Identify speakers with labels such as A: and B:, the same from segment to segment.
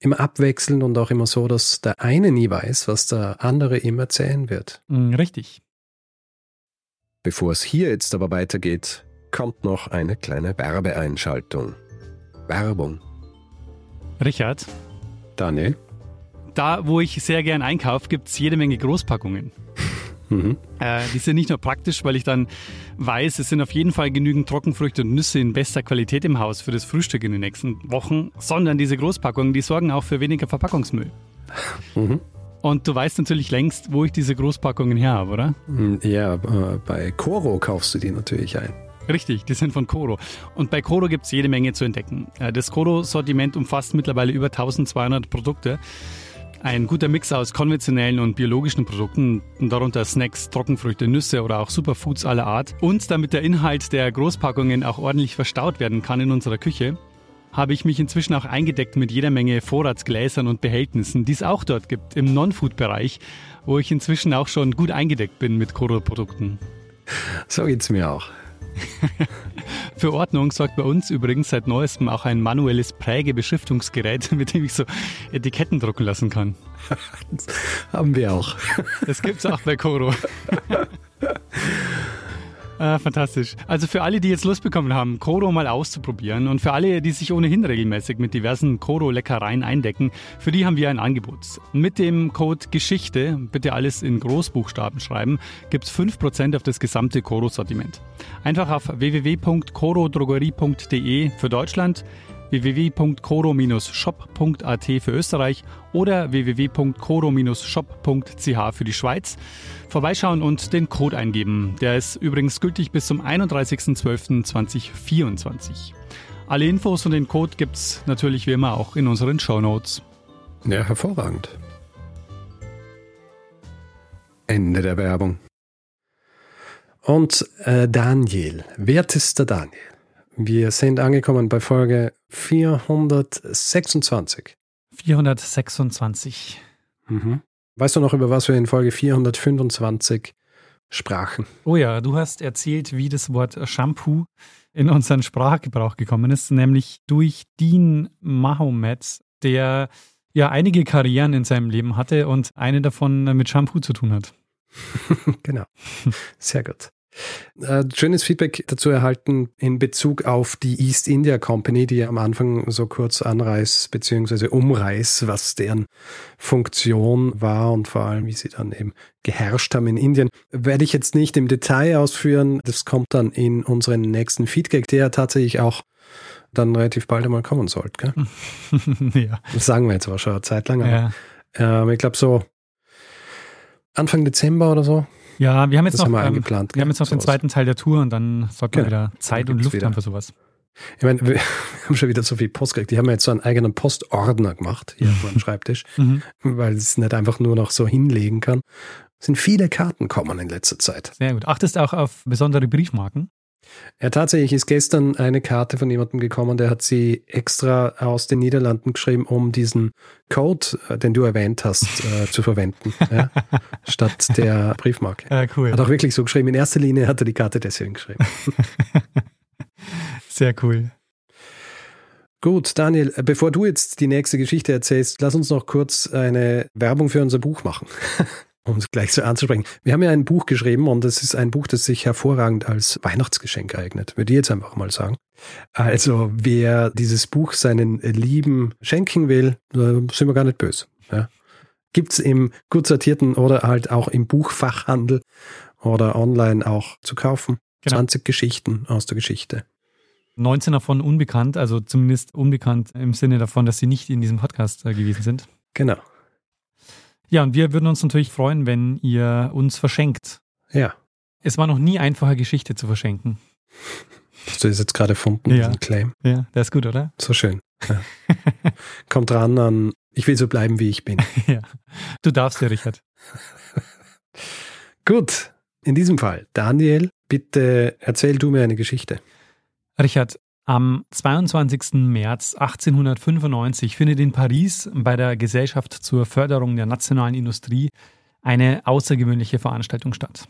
A: Immer abwechselnd und auch immer so, dass der eine nie weiß, was der andere ihm erzählen wird.
B: Mm, Richtig.
A: Bevor es hier jetzt aber weitergeht, kommt noch eine kleine Werbeeinschaltung. Werbung.
B: Richard,
A: Daniel?
B: da wo ich sehr gern einkaufe, gibt es jede Menge Großpackungen.
A: Mhm.
B: Äh, die sind nicht nur praktisch, weil ich dann weiß, es sind auf jeden Fall genügend Trockenfrüchte und Nüsse in bester Qualität im Haus für das Frühstück in den nächsten Wochen, sondern diese Großpackungen, die sorgen auch für weniger Verpackungsmüll.
A: Mhm.
B: Und du weißt natürlich längst, wo ich diese Großpackungen her habe, oder?
A: Hm, Ja, äh, bei Coro kaufst du die natürlich ein.
B: Richtig, die sind von Coro. Und bei Coro gibt es jede Menge zu entdecken. Äh, Das Coro-Sortiment umfasst mittlerweile über 1200 Produkte. Ein guter Mix aus konventionellen und biologischen Produkten, darunter Snacks, Trockenfrüchte, Nüsse oder auch Superfoods aller Art. Und damit der Inhalt der Großpackungen auch ordentlich verstaut werden kann in unserer Küche, habe ich mich inzwischen auch eingedeckt mit jeder Menge Vorratsgläsern und Behältnissen, die es auch dort gibt im Non-Food-Bereich, wo ich inzwischen auch schon gut eingedeckt bin mit Coro-Produkten.
A: So geht's mir auch.
B: Für Ordnung sorgt bei uns übrigens seit neuestem auch ein manuelles Prägebeschriftungsgerät, mit dem ich so Etiketten drucken lassen kann.
A: Das haben wir auch.
B: Das gibt's auch bei Coro. Ah, fantastisch. Also für alle, die jetzt Lust bekommen haben, Koro mal auszuprobieren und für alle, die sich ohnehin regelmäßig mit diversen Koro-Leckereien eindecken, für die haben wir ein Angebot. Mit dem Code Geschichte, bitte alles in Großbuchstaben schreiben, gibt's 5% auf das gesamte Koro-Sortiment. Einfach auf www.korodrogerie.de für Deutschland, www.koro-shop.at für Österreich oder www.koro-shop.ch für die Schweiz. Vorbeischauen und den Code eingeben. Der ist übrigens gültig bis zum 31.12.2024. Alle Infos und den Code gibt's natürlich wie immer auch in unseren Shownotes.
A: Ja, hervorragend. Ende der Werbung. Und äh, Daniel, wertester Daniel, wir sind angekommen bei Folge 426.
B: 426.
A: Mhm. Weißt du noch, über was wir in Folge 425 sprachen?
B: Oh ja, du hast erzählt, wie das Wort Shampoo in unseren Sprachgebrauch gekommen ist, nämlich durch Dean Mahomet, der ja einige Karrieren in seinem Leben hatte und eine davon mit Shampoo zu tun hat.
A: genau. Sehr gut. Äh, schönes Feedback dazu erhalten in Bezug auf die East India Company, die am Anfang so kurz anreiß bzw. umreiß, was deren Funktion war und vor allem, wie sie dann eben geherrscht haben in Indien. Werde ich jetzt nicht im Detail ausführen. Das kommt dann in unseren nächsten Feedback, der tatsächlich auch dann relativ bald einmal kommen sollte.
B: Ja.
A: Das sagen wir jetzt aber schon eine Zeit lang. Aber,
B: ja.
A: ähm, ich glaube so Anfang Dezember oder so.
B: Ja, wir haben jetzt
A: Das
B: noch,
A: haben wir
B: ähm, wir haben jetzt noch den zweiten Teil der Tour und dann man
A: Genau.
B: wieder Zeit und Luft
A: wieder.
B: haben für sowas.
A: Ich meine, wir haben schon wieder so viel Post gekriegt. Die haben jetzt so einen eigenen Postordner gemacht hier vor dem Schreibtisch,
B: Mhm.
A: weil es nicht einfach nur noch so hinlegen kann. Es sind viele Karten kommen in letzter Zeit.
B: Sehr gut. Achtest auch auf besondere Briefmarken?
A: Ja, tatsächlich ist gestern eine Karte von jemandem gekommen, der hat sie extra aus den Niederlanden geschrieben, um diesen Code, äh, den du erwähnt hast, äh, zu verwenden, ja, statt der Briefmarke.
B: Ja, cool.
A: Hat auch wirklich so geschrieben. In erster Linie hat er die Karte deswegen geschrieben.
B: Sehr cool.
A: Gut, Daniel, bevor du jetzt die nächste Geschichte erzählst, lass uns noch kurz eine Werbung für unser Buch machen. Um es gleich so anzusprechen. Wir haben ja ein Buch geschrieben und es ist ein Buch, das sich hervorragend als Weihnachtsgeschenk eignet, würde ich jetzt einfach mal sagen. Also, wer dieses Buch seinen Lieben schenken will, sind wir gar nicht böse. Ja. Gibt's im gut sortierten oder halt auch im Buchfachhandel oder online auch zu kaufen.
B: Genau.
A: 20 Geschichten aus der Geschichte.
B: 19 davon unbekannt, also zumindest unbekannt im Sinne davon, dass sie nicht in diesem Podcast äh, gewesen sind.
A: Genau.
B: Ja, und wir würden uns natürlich freuen, wenn ihr uns verschenkt.
A: Ja.
B: Es war noch nie einfacher, Geschichte zu verschenken.
A: Hast du das jetzt gerade erfunden,
B: Ja.
A: diesen Claim?
B: Ja, der ist gut, oder?
A: So schön. Ja. Kommt ran an, ich will so bleiben, wie ich bin.
B: ja. Du darfst ja, Richard.
A: Gut, in diesem Fall, Daniel, bitte erzähl du mir eine Geschichte.
B: Richard, am 22. März 1895 findet in Paris bei der Gesellschaft zur Förderung der nationalen Industrie eine außergewöhnliche Veranstaltung statt.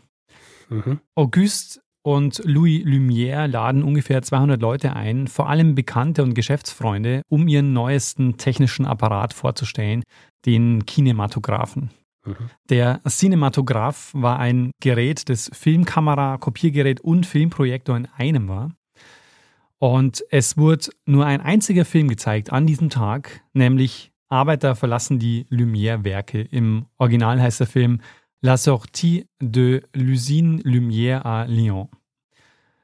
B: Mhm. Auguste und Louis Lumière laden ungefähr 200 Leute ein, vor allem Bekannte und Geschäftsfreunde, um ihren neuesten technischen Apparat vorzustellen, den Kinematographen. Mhm. Der Cinematograph war ein Gerät, das Filmkamera, Kopiergerät und Filmprojektor in einem war. Und es wurde nur ein einziger Film gezeigt an diesem Tag, nämlich Arbeiter verlassen die Lumière-Werke. Im Original heißt der Film La sortie de l'usine Lumière à Lyon.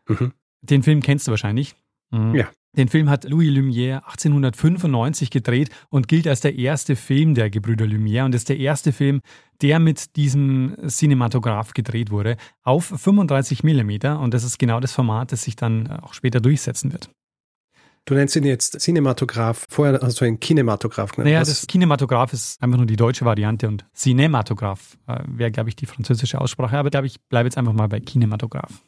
B: Mhm. Den Film kennst du wahrscheinlich.
A: Mhm. Ja.
B: Den Film hat Louis Lumière 1895 gedreht und gilt als der erste Film der Gebrüder Lumière und ist der erste Film, der mit diesem Cinematograph gedreht wurde, auf 35 mm und das ist genau das Format, das sich dann auch später durchsetzen wird.
A: Du nennst ihn jetzt Cinematograph. Vorher hast du einen Kinematograph
B: genannt. Naja, das Kinematograph ist einfach nur die deutsche Variante und Cinematograph äh, wäre, glaube ich, die französische Aussprache. Aber glaube ich, bleibe jetzt einfach mal bei Kinematograph.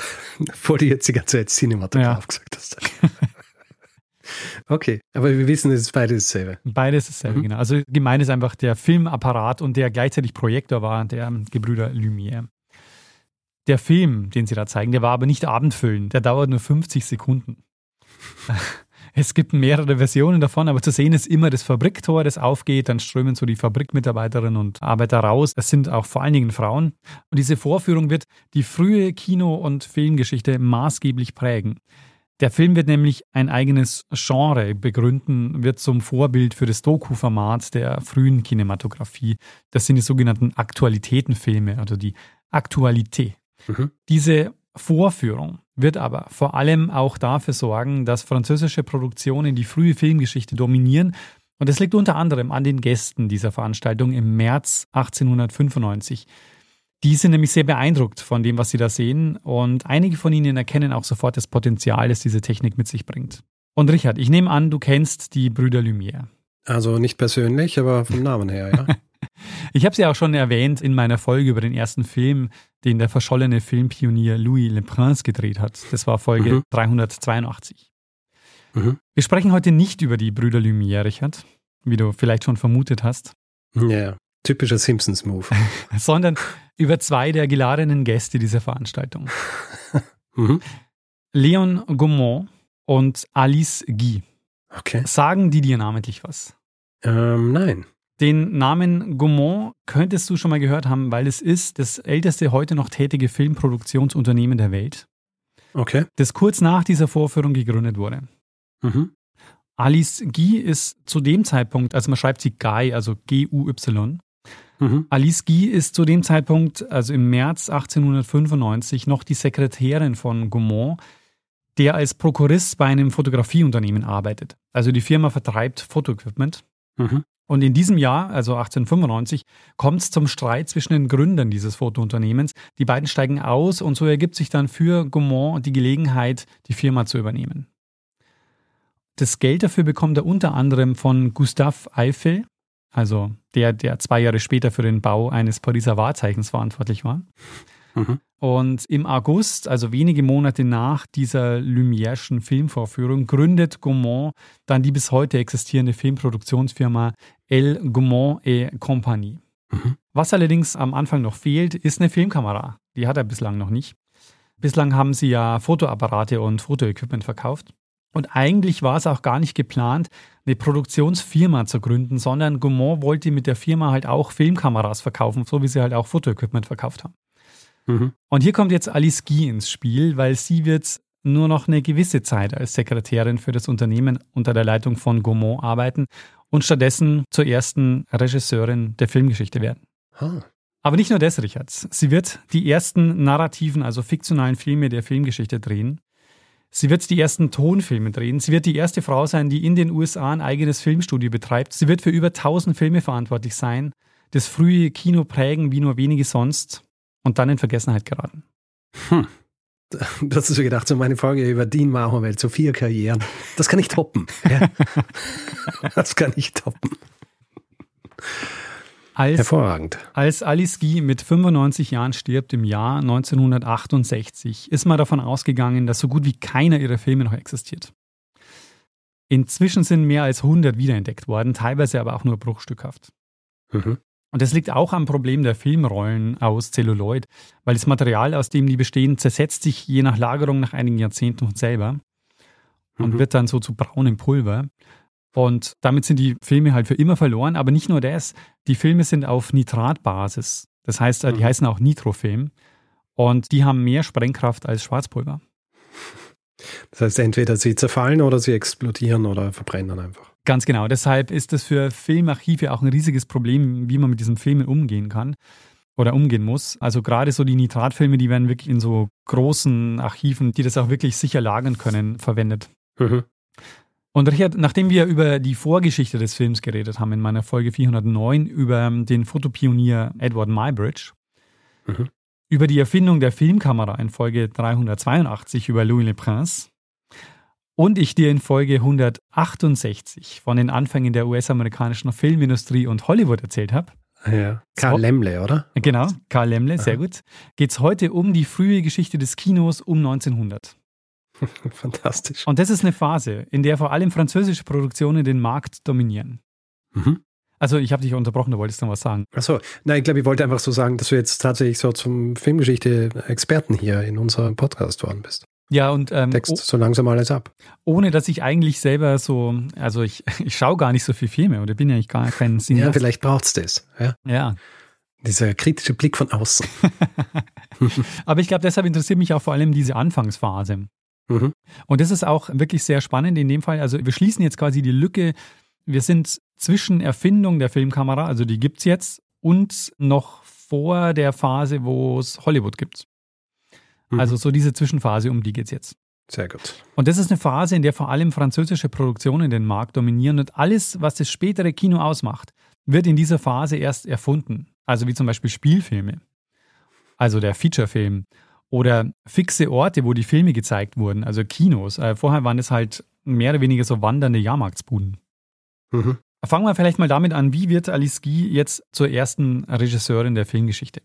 A: Vor die ganze Zeit Cinematograph ja. gesagt hast. okay, aber wir wissen, es ist beides dasselbe.
B: Beides dasselbe, mhm. genau. Also gemeint ist einfach der Filmapparat und der gleichzeitig Projektor war, der Gebrüder Lumière. Der Film, den sie da zeigen, der war aber nicht abendfüllend. Der dauert nur 50 Sekunden. Es gibt mehrere Versionen davon, aber zu sehen ist immer das Fabriktor, das aufgeht, dann strömen so die Fabrikmitarbeiterinnen und Arbeiter raus. Es sind auch vor allen Dingen Frauen. Und diese Vorführung wird die frühe Kino- und Filmgeschichte maßgeblich prägen. Der Film wird nämlich ein eigenes Genre begründen, wird zum Vorbild für das Doku-Format der frühen Kinematografie. Das sind die sogenannten Aktualitätenfilme, also die Aktualität. Mhm. Diese Vorführung wird aber vor allem auch dafür sorgen, dass französische Produktionen die frühe Filmgeschichte dominieren. Und das liegt unter anderem an den Gästen dieser Veranstaltung im März 1895. Die sind nämlich sehr beeindruckt von dem, was sie da sehen. Und einige von ihnen erkennen auch sofort das Potenzial, das diese Technik mit sich bringt. Und Richard, ich nehme an, du kennst die Brüder Lumière.
A: Also nicht persönlich, aber vom Namen her, ja.
B: Ich habe es ja auch schon erwähnt in meiner Folge über den ersten Film, den der verschollene Filmpionier Louis Le Prince gedreht hat. Das war Folge mhm. 382. Mhm. Wir sprechen heute nicht über die Brüder Lumière, Richard, wie du vielleicht schon vermutet hast.
A: Ja, typischer Simpsons-Move.
B: Sondern über zwei der geladenen Gäste dieser Veranstaltung. mhm. Leon Gaumont und Alice Guy.
A: Okay.
B: Sagen die dir namentlich was?
A: Ähm, nein.
B: Den Namen Gaumont könntest du schon mal gehört haben, weil es ist das älteste heute noch tätige Filmproduktionsunternehmen der Welt.
A: Okay.
B: Das kurz nach dieser Vorführung gegründet wurde. Mhm. Alice Guy ist zu dem Zeitpunkt, also man schreibt sie Guy, also G-U-Y. Mhm. Alice Guy ist zu dem Zeitpunkt, also im März 1895, noch die Sekretärin von Gaumont, der als Prokurist bei einem Fotografieunternehmen arbeitet. Also die Firma vertreibt Fotoequipment. Mhm. Und in diesem Jahr, also 1895, kommt es zum Streit zwischen den Gründern dieses Fotounternehmens. Die beiden steigen aus und so ergibt sich dann für Gaumont die Gelegenheit, die Firma zu übernehmen. Das Geld dafür bekommt er unter anderem von Gustave Eiffel, also der, der zwei Jahre später für den Bau eines Pariser Wahrzeichens verantwortlich war. Mhm. Und im August, also wenige Monate nach dieser Lumière'schen Filmvorführung, gründet Gaumont dann die bis heute existierende Filmproduktionsfirma El Gaumont et Compagnie. Mhm. Was allerdings am Anfang noch fehlt, ist eine Filmkamera. Die hat er bislang noch nicht. Bislang haben sie ja Fotoapparate und Fotoequipment verkauft. Und eigentlich war es auch gar nicht geplant, eine Produktionsfirma zu gründen, sondern Gaumont wollte mit der Firma halt auch Filmkameras verkaufen, so wie sie halt auch Fotoequipment verkauft haben. Mhm. Und hier kommt jetzt Alice Guy ins Spiel, weil sie wird nur noch eine gewisse Zeit als Sekretärin für das Unternehmen unter der Leitung von Gaumont arbeiten und stattdessen zur ersten Regisseurin der Filmgeschichte werden. Huh. Aber nicht nur das, Richard. Sie wird die ersten narrativen, also fiktionalen Filme der Filmgeschichte drehen. Sie wird die ersten Tonfilme drehen. Sie wird die erste Frau sein, die in den USA ein eigenes Filmstudio betreibt. Sie wird für über 1000 Filme verantwortlich sein, das frühe Kino prägen wie nur wenige sonst und dann in Vergessenheit geraten.
A: Hm. Das hast du gedacht, so meine Folge über Dean Mahowelt, so vier Karrieren. Das kann ich toppen. Ja. Das kann ich toppen. Als, Hervorragend.
B: Als Alice Guy mit 95 Jahren stirbt im Jahr 1968, ist man davon ausgegangen, dass so gut wie keiner ihrer Filme noch existiert. Inzwischen sind mehr als 100 wiederentdeckt worden, teilweise aber auch nur bruchstückhaft. Mhm. Und das liegt auch am Problem der Filmrollen aus Zelluloid, weil das Material, aus dem die bestehen, zersetzt sich je nach Lagerung nach einigen Jahrzehnten von selber und mhm. wird dann so zu braunem Pulver. Und damit sind die Filme halt für immer verloren. Aber nicht nur das, die Filme sind auf Nitratbasis. Das heißt, äh, die mhm. heißen auch Nitrofilm. Und die haben mehr Sprengkraft als Schwarzpulver.
A: Das heißt, entweder sie zerfallen oder sie explodieren oder verbrennen einfach.
B: Ganz genau. Deshalb ist das für Filmarchive auch ein riesiges Problem, wie man mit diesen Filmen umgehen kann oder umgehen muss. Also gerade so die Nitratfilme, die werden wirklich in so großen Archiven, die das auch wirklich sicher lagern können, verwendet. Mhm. Und Richard, nachdem wir über die Vorgeschichte des Films geredet haben in meiner Folge 409 über den Fotopionier Edward Muybridge, mhm. über die Erfindung der Filmkamera in Folge 382 über Louis Le Prince und ich dir in Folge 168 von den Anfängen der US-amerikanischen Filmindustrie und Hollywood erzählt habe,
A: ja. Karl so, Lemle, oder?
B: Genau, Karl Lemle, sehr Aha. gut. Geht es heute um die frühe Geschichte des Kinos um 1900.
A: Fantastisch.
B: Und das ist eine Phase, in der vor allem französische Produktionen den Markt dominieren. Mhm. Also ich habe dich unterbrochen, du wolltest noch was sagen.
A: Achso, nein, ich glaube, ich wollte einfach so sagen, dass du jetzt tatsächlich so zum Filmgeschichte-Experten hier in unserem Podcast worden bist.
B: Ja, und ähm,
A: Text so langsam alles ab.
B: Ohne dass ich eigentlich selber so, also ich, ich schaue gar nicht so viel Filme oder bin ja eigentlich gar kein Cineast.
A: Ja, vielleicht braucht es das. Ja.
B: ja.
A: Dieser kritische Blick von außen.
B: Aber ich glaube, deshalb interessiert mich auch vor allem diese Anfangsphase. Mhm. Und das ist auch wirklich sehr spannend in dem Fall. Also wir schließen jetzt quasi die Lücke. Wir sind zwischen Erfindung der Filmkamera, also die gibt es jetzt, und noch vor der Phase, wo es Hollywood gibt. Mhm. Also so diese Zwischenphase, um die geht es jetzt.
A: Sehr gut.
B: Und das ist eine Phase, in der vor allem französische Produktionen den Markt dominieren und alles, was das spätere Kino ausmacht, wird in dieser Phase erst erfunden. Also wie zum Beispiel Spielfilme, also der Featurefilm oder fixe Orte, wo die Filme gezeigt wurden, also Kinos. Äh, vorher waren es halt mehr oder weniger so wandernde Jahrmarktsbuden. Mhm. Fangen wir vielleicht mal damit an, wie wird Alice Guy jetzt zur ersten Regisseurin der Filmgeschichte?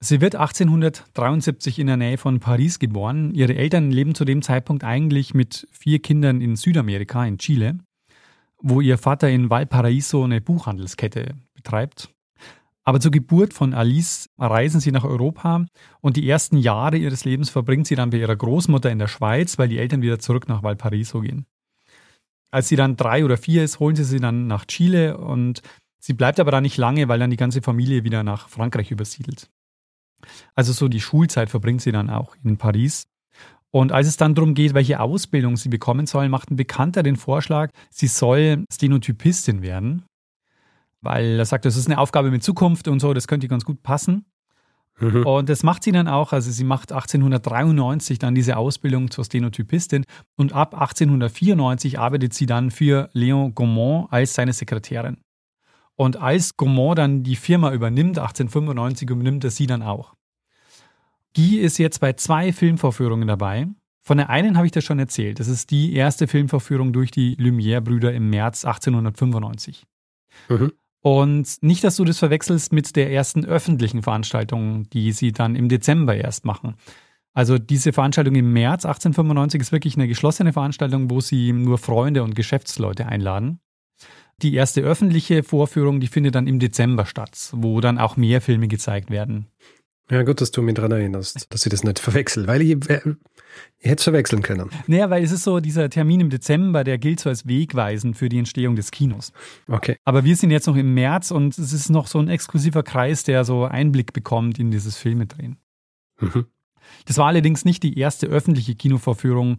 B: Sie wird 1873 in der Nähe von Paris geboren. Ihre Eltern leben zu dem Zeitpunkt eigentlich mit vier Kindern in Südamerika, in Chile, wo ihr Vater in Valparaiso eine Buchhandelskette betreibt. Aber zur Geburt von Alice reisen sie nach Europa und die ersten Jahre ihres Lebens verbringt sie dann bei ihrer Großmutter in der Schweiz, weil die Eltern wieder zurück nach Valparaiso gehen. Als sie dann drei oder vier ist, holen sie sie dann nach Chile und sie bleibt aber da nicht lange, weil dann die ganze Familie wieder nach Frankreich übersiedelt. Also so die Schulzeit verbringt sie dann auch in Paris. Und als es dann darum geht, welche Ausbildung sie bekommen soll, macht ein Bekannter den Vorschlag, sie soll Stenotypistin werden weil er sagt, das ist eine Aufgabe mit Zukunft und so, das könnte ganz gut passen. Mhm. Und das macht sie dann auch. Also sie macht 1893 dann diese Ausbildung zur Stenotypistin und ab 1894 arbeitet sie dann für Léon Gaumont als seine Sekretärin. Und als Gaumont dann die Firma übernimmt, 1895 übernimmt er sie dann auch. Guy ist jetzt bei zwei Filmvorführungen dabei. Von der einen habe ich das schon erzählt. Das ist die erste Filmvorführung durch die Lumière-Brüder im März 1895. Mhm. Und nicht, dass du das verwechselst mit der ersten öffentlichen Veranstaltung, die sie dann im Dezember erst machen. Also diese Veranstaltung im März 1895 ist wirklich eine geschlossene Veranstaltung, wo sie nur Freunde und Geschäftsleute einladen. Die erste öffentliche Vorführung, die findet dann im Dezember statt, wo dann auch mehr Filme gezeigt werden.
A: Ja, gut, dass du mich daran erinnerst, dass ich das nicht verwechsel, weil ich, äh, ich hätte es verwechseln können.
B: Naja, weil es ist so, dieser Termin im Dezember, der gilt so als wegweisend für die Entstehung des Kinos.
A: Okay.
B: Aber wir sind jetzt noch im März und es ist noch so ein exklusiver Kreis, der so Einblick bekommt in dieses Filmedrehen. Mhm. Das war allerdings nicht die erste öffentliche Kinovorführung,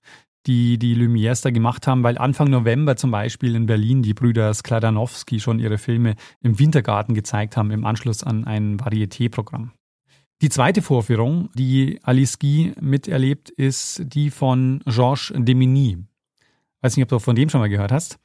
B: die die Lumières da gemacht haben, weil Anfang November zum Beispiel in Berlin die Brüder Skladanowski schon ihre Filme im Wintergarten gezeigt haben, im Anschluss an ein Varieté-Programm. Die zweite Vorführung, die Alice Guy miterlebt, ist die von Georges Demigny. Weiß nicht, ob du von dem schon mal gehört hast.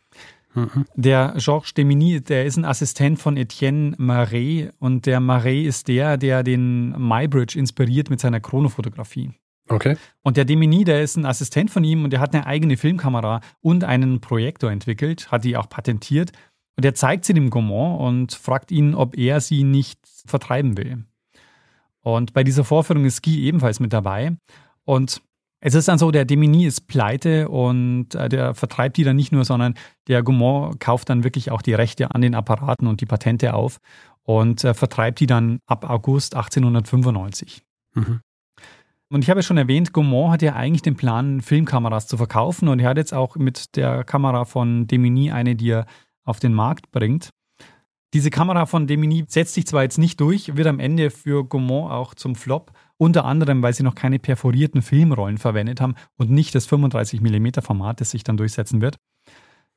B: Mhm. Der Georges Demigny, der ist ein Assistent von Etienne Marais und der Marais ist der, der den Mybridge inspiriert mit seiner Chronofotografie.
A: Okay.
B: Und der Demini, der ist ein Assistent von ihm und der hat eine eigene Filmkamera und einen Projektor entwickelt, hat die auch patentiert Und er zeigt sie dem Gaumont und fragt ihn, ob er sie nicht vertreiben will. Und bei dieser Vorführung ist Guy ebenfalls mit dabei. Und es ist dann so, der Demini ist pleite und äh, der vertreibt die dann nicht nur, sondern der Gaumont kauft dann wirklich auch die Rechte an den Apparaten und die Patente auf und äh, vertreibt die dann ab August 1895. Mhm. Und ich habe ja schon erwähnt, Gaumont hat ja eigentlich den Plan, Filmkameras zu verkaufen und er hat jetzt auch mit der Kamera von Demini eine, die er auf den Markt bringt. Diese Kamera von Demini setzt sich zwar jetzt nicht durch, wird am Ende für Gaumont auch zum Flop, unter anderem, weil sie noch keine perforierten Filmrollen verwendet haben und nicht das 35mm Format, das sich dann durchsetzen wird.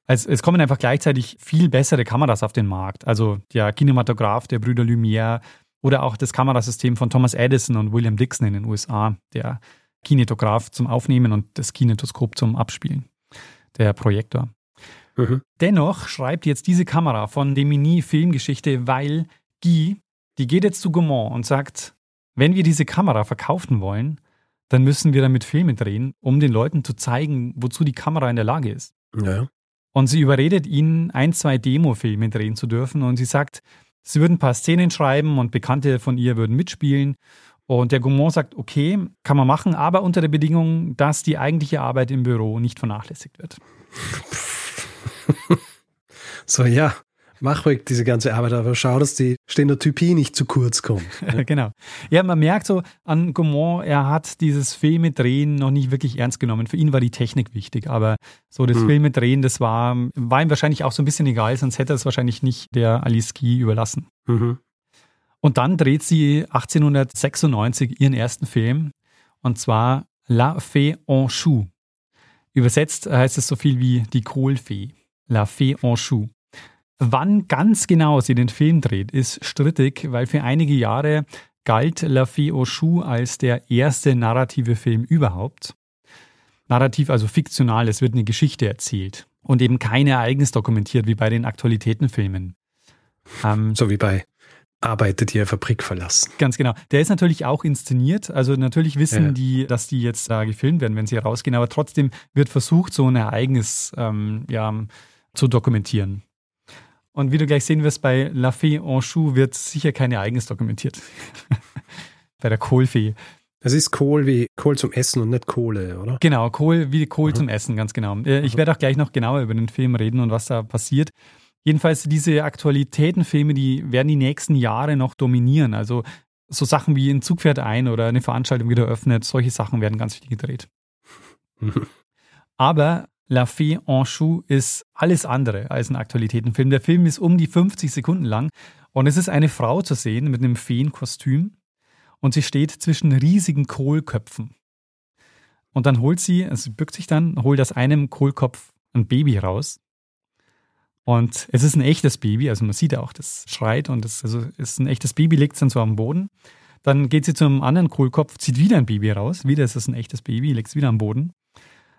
B: Also es kommen einfach gleichzeitig viel bessere Kameras auf den Markt. Also der Kinematograph der Brüder Lumière oder auch das Kamerasystem von Thomas Edison und William Dixon in den USA, der Kinetograph zum Aufnehmen und das Kinetoskop zum Abspielen, der Projektor. Mhm. Dennoch schreibt jetzt diese Kamera von Demini Filmgeschichte, weil Guy, die geht jetzt zu Gaumont und sagt, wenn wir diese Kamera verkaufen wollen, dann müssen wir damit Filme drehen, um den Leuten zu zeigen, wozu die Kamera in der Lage ist. Ja. Und sie überredet ihn, ein, zwei Demo-Filme drehen zu dürfen. Und sie sagt, sie würden ein paar Szenen schreiben und Bekannte von ihr würden mitspielen. Und der Gaumont sagt, okay, kann man machen, aber unter der Bedingung, dass die eigentliche Arbeit im Büro nicht vernachlässigt wird.
A: so, ja, mach ruhig diese ganze Arbeit, aber schau, dass die Stenotypie nicht zu kurz kommt.
B: genau. Ja, man merkt so an Gaumont, er hat dieses Filmedrehen noch nicht wirklich ernst genommen. Für ihn war die Technik wichtig, aber so das hm. Filmedrehen, das war, war ihm wahrscheinlich auch so ein bisschen egal, sonst hätte er es wahrscheinlich nicht der Alice Guy überlassen. Mhm. Und dann dreht sie 1896 ihren ersten Film, und zwar La Fée en Chou. Übersetzt heißt es so viel wie die Kohlfee. La Fée en Chou. Wann ganz genau sie den Film dreht, ist strittig, weil für einige Jahre galt La Fée aux Choux als der erste narrative Film überhaupt. Narrativ, also fiktional, es wird eine Geschichte erzählt und eben kein Ereignis dokumentiert wie bei den Aktualitätenfilmen.
A: Ähm, so wie bei Arbeitet ihr Fabrik verlassen.
B: Ganz genau. Der ist natürlich auch inszeniert. Also natürlich wissen ja. die, dass die jetzt da gefilmt werden, wenn sie rausgehen, aber trotzdem wird versucht, so ein Ereignis ähm, ja, zu dokumentieren. Und wie du gleich sehen wirst, bei La Fée en Chou wird sicher kein Ereignis dokumentiert. bei der Kohlfee.
A: Es ist Kohl wie Kohl zum Essen und nicht Kohle, oder?
B: Genau, Kohl wie Kohl mhm. zum Essen, ganz genau. Äh, ich werde auch gleich noch genauer über den Film reden und was da passiert. Jedenfalls diese Aktualitätenfilme, die werden die nächsten Jahre noch dominieren. Also so Sachen wie ein Zug fährt ein oder eine Veranstaltung wieder öffnet, solche Sachen werden ganz viel gedreht. Aber La Fée en Chou ist alles andere als ein Aktualitätenfilm. Der Film ist um die 50 Sekunden lang und es ist eine Frau zu sehen mit einem Feenkostüm und sie steht zwischen riesigen Kohlköpfen. Und dann holt sie, also sie bückt sich dann, holt aus einem Kohlkopf ein Baby raus. Und es ist ein echtes Baby, also man sieht auch, das schreit und es also ist ein echtes Baby, legt es dann so am Boden. Dann geht sie zum anderen Kohlkopf, zieht wieder ein Baby raus, wieder ist es ein echtes Baby, legt es wieder am Boden.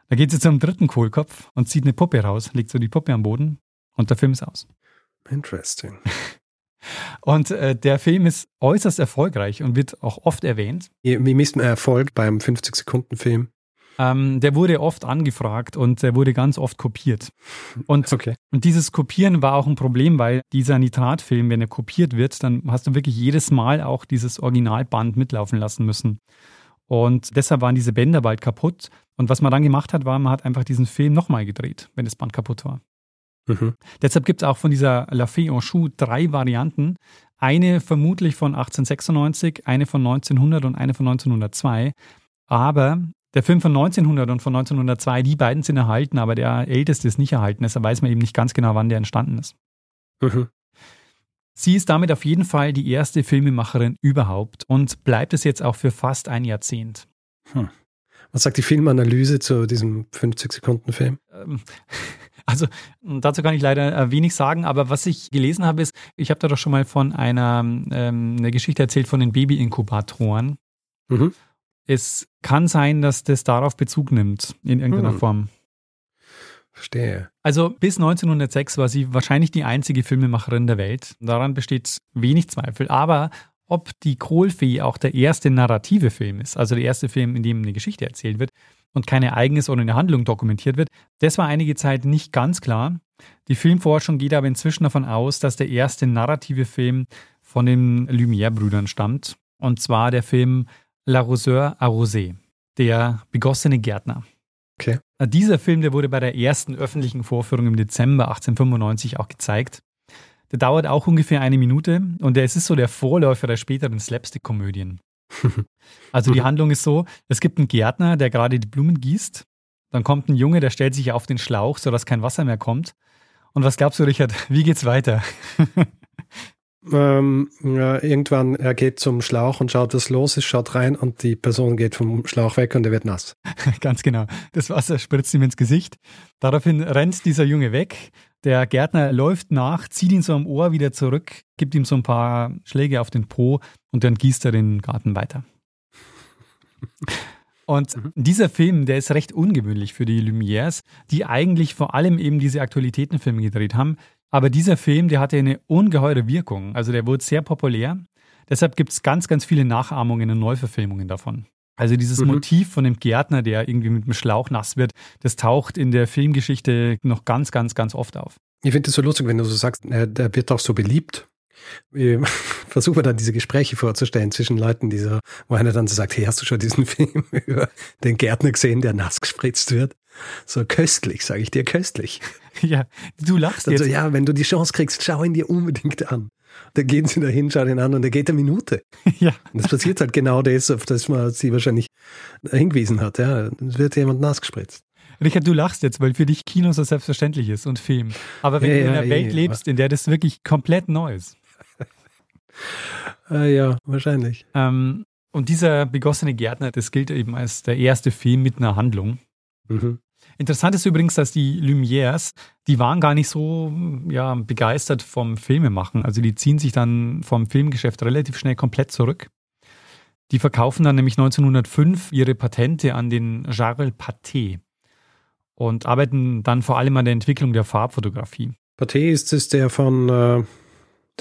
B: Da geht sie zum dritten Kohlkopf und zieht eine Puppe raus, legt so die Puppe am Boden und der Film ist aus.
A: Interesting.
B: Und äh, der Film ist äußerst erfolgreich und wird auch oft erwähnt.
A: Wie misst man Erfolg beim 50-Sekunden-Film?
B: Ähm, der wurde oft angefragt und der wurde ganz oft kopiert. Und, okay. und dieses Kopieren war auch ein Problem, weil dieser Nitratfilm, wenn er kopiert wird, dann hast du wirklich jedes Mal auch dieses Originalband mitlaufen lassen müssen. Und deshalb waren diese Bänder bald kaputt. Und was man dann gemacht hat, war, man hat einfach diesen Film nochmal gedreht, wenn das Band kaputt war. Mhm. Deshalb gibt es auch von dieser La Fée en Chou drei Varianten. Eine vermutlich von 1896, eine von 1900 und eine von 1902. Aber der Film von 1900 und von 1902, die beiden sind erhalten, aber der älteste ist nicht erhalten. Deshalb weiß man eben nicht ganz genau, wann der entstanden ist. Mhm. Sie ist damit auf jeden Fall die erste Filmemacherin überhaupt und bleibt es jetzt auch für fast ein Jahrzehnt. Hm.
A: Was sagt die Filmanalyse zu diesem 50-Sekunden-Film? Ähm,
B: also dazu kann ich leider äh, wenig sagen, aber was ich gelesen habe, ist, ich habe da doch schon mal von einer ähm, eine Geschichte erzählt von den Baby-Inkubatoren. Mhm. Es kann sein, dass das darauf Bezug nimmt, in irgendeiner mhm. Form.
A: Verstehe.
B: Also bis 1906 war sie wahrscheinlich die einzige Filmemacherin der Welt. Daran besteht wenig Zweifel. Aber ob die Kohlfee auch der erste narrative Film ist, also der erste Film, in dem eine Geschichte erzählt wird und kein Ereignis oder eine Handlung dokumentiert wird, das war einige Zeit nicht ganz klar. Die Filmforschung geht aber inzwischen davon aus, dass der erste narrative Film von den Lumière-Brüdern stammt. Und zwar der Film L'Arroseur Arrosé, der begossene Gärtner.
A: Okay.
B: Dieser Film, der wurde bei der ersten öffentlichen Vorführung im Dezember 1895 auch gezeigt. Der dauert auch ungefähr eine Minute und der, es ist so der Vorläufer der späteren Slapstick-Komödien. also die Handlung ist so, es gibt einen Gärtner, der gerade die Blumen gießt. Dann kommt ein Junge, der stellt sich auf den Schlauch, sodass kein Wasser mehr kommt. Und was glaubst du, Richard? Wie geht's weiter?
A: Ähm, ja, irgendwann, er geht zum Schlauch und schaut, was los ist, schaut rein und die Person geht vom Schlauch weg und er wird nass.
B: Ganz genau. Das Wasser spritzt ihm ins Gesicht. Daraufhin rennt dieser Junge weg. Der Gärtner läuft nach, zieht ihn so am Ohr wieder zurück, gibt ihm so ein paar Schläge auf den Po und dann gießt er den Garten weiter. Und mhm. dieser Film, der ist recht ungewöhnlich für die Lumières, die eigentlich vor allem eben diese Aktualitätenfilme gedreht haben. Aber dieser Film, der hatte eine ungeheure Wirkung. Also der wurde sehr populär. Deshalb gibt es ganz, ganz viele Nachahmungen und Neuverfilmungen davon. Also dieses mhm. Motiv von dem Gärtner, der irgendwie mit dem Schlauch nass wird, das taucht in der Filmgeschichte noch ganz, ganz, ganz oft auf.
A: Ich finde es so lustig, wenn du so sagst, der wird auch so beliebt. Ich versuche dann diese Gespräche vorzustellen zwischen Leuten, die so, wo einer dann so sagt, hey, hast du schon diesen Film über den Gärtner gesehen, der nass gespritzt wird? So köstlich, sage ich dir, köstlich.
B: Ja, du lachst
A: jetzt. Also, ja, wenn du die Chance kriegst, schau ihn dir unbedingt an. Da gehen sie dahin, schauen ihn an und er geht eine Minute.
B: Ja.
A: Und das passiert halt genau das, auf das man sie wahrscheinlich hingewiesen hat. Ja, es wird jemand nass gespritzt.
B: Richard, du lachst jetzt, weil für dich Kino so selbstverständlich ist und Film. Aber wenn ja, du in einer ja, Welt lebst, in der das wirklich komplett neu ist.
A: äh, ja, wahrscheinlich.
B: Ähm, und dieser begossene Gärtner, das gilt eben als der erste Film mit einer Handlung. Mhm. Interessant ist übrigens, dass die Lumières, die waren gar nicht so ja, begeistert vom Filmemachen. Also die ziehen sich dann vom Filmgeschäft relativ schnell komplett zurück. Die verkaufen dann nämlich 1905 ihre Patente an den Charles Pathé und arbeiten dann vor allem an der Entwicklung der Farbfotografie.
A: Pathé ist es der von äh,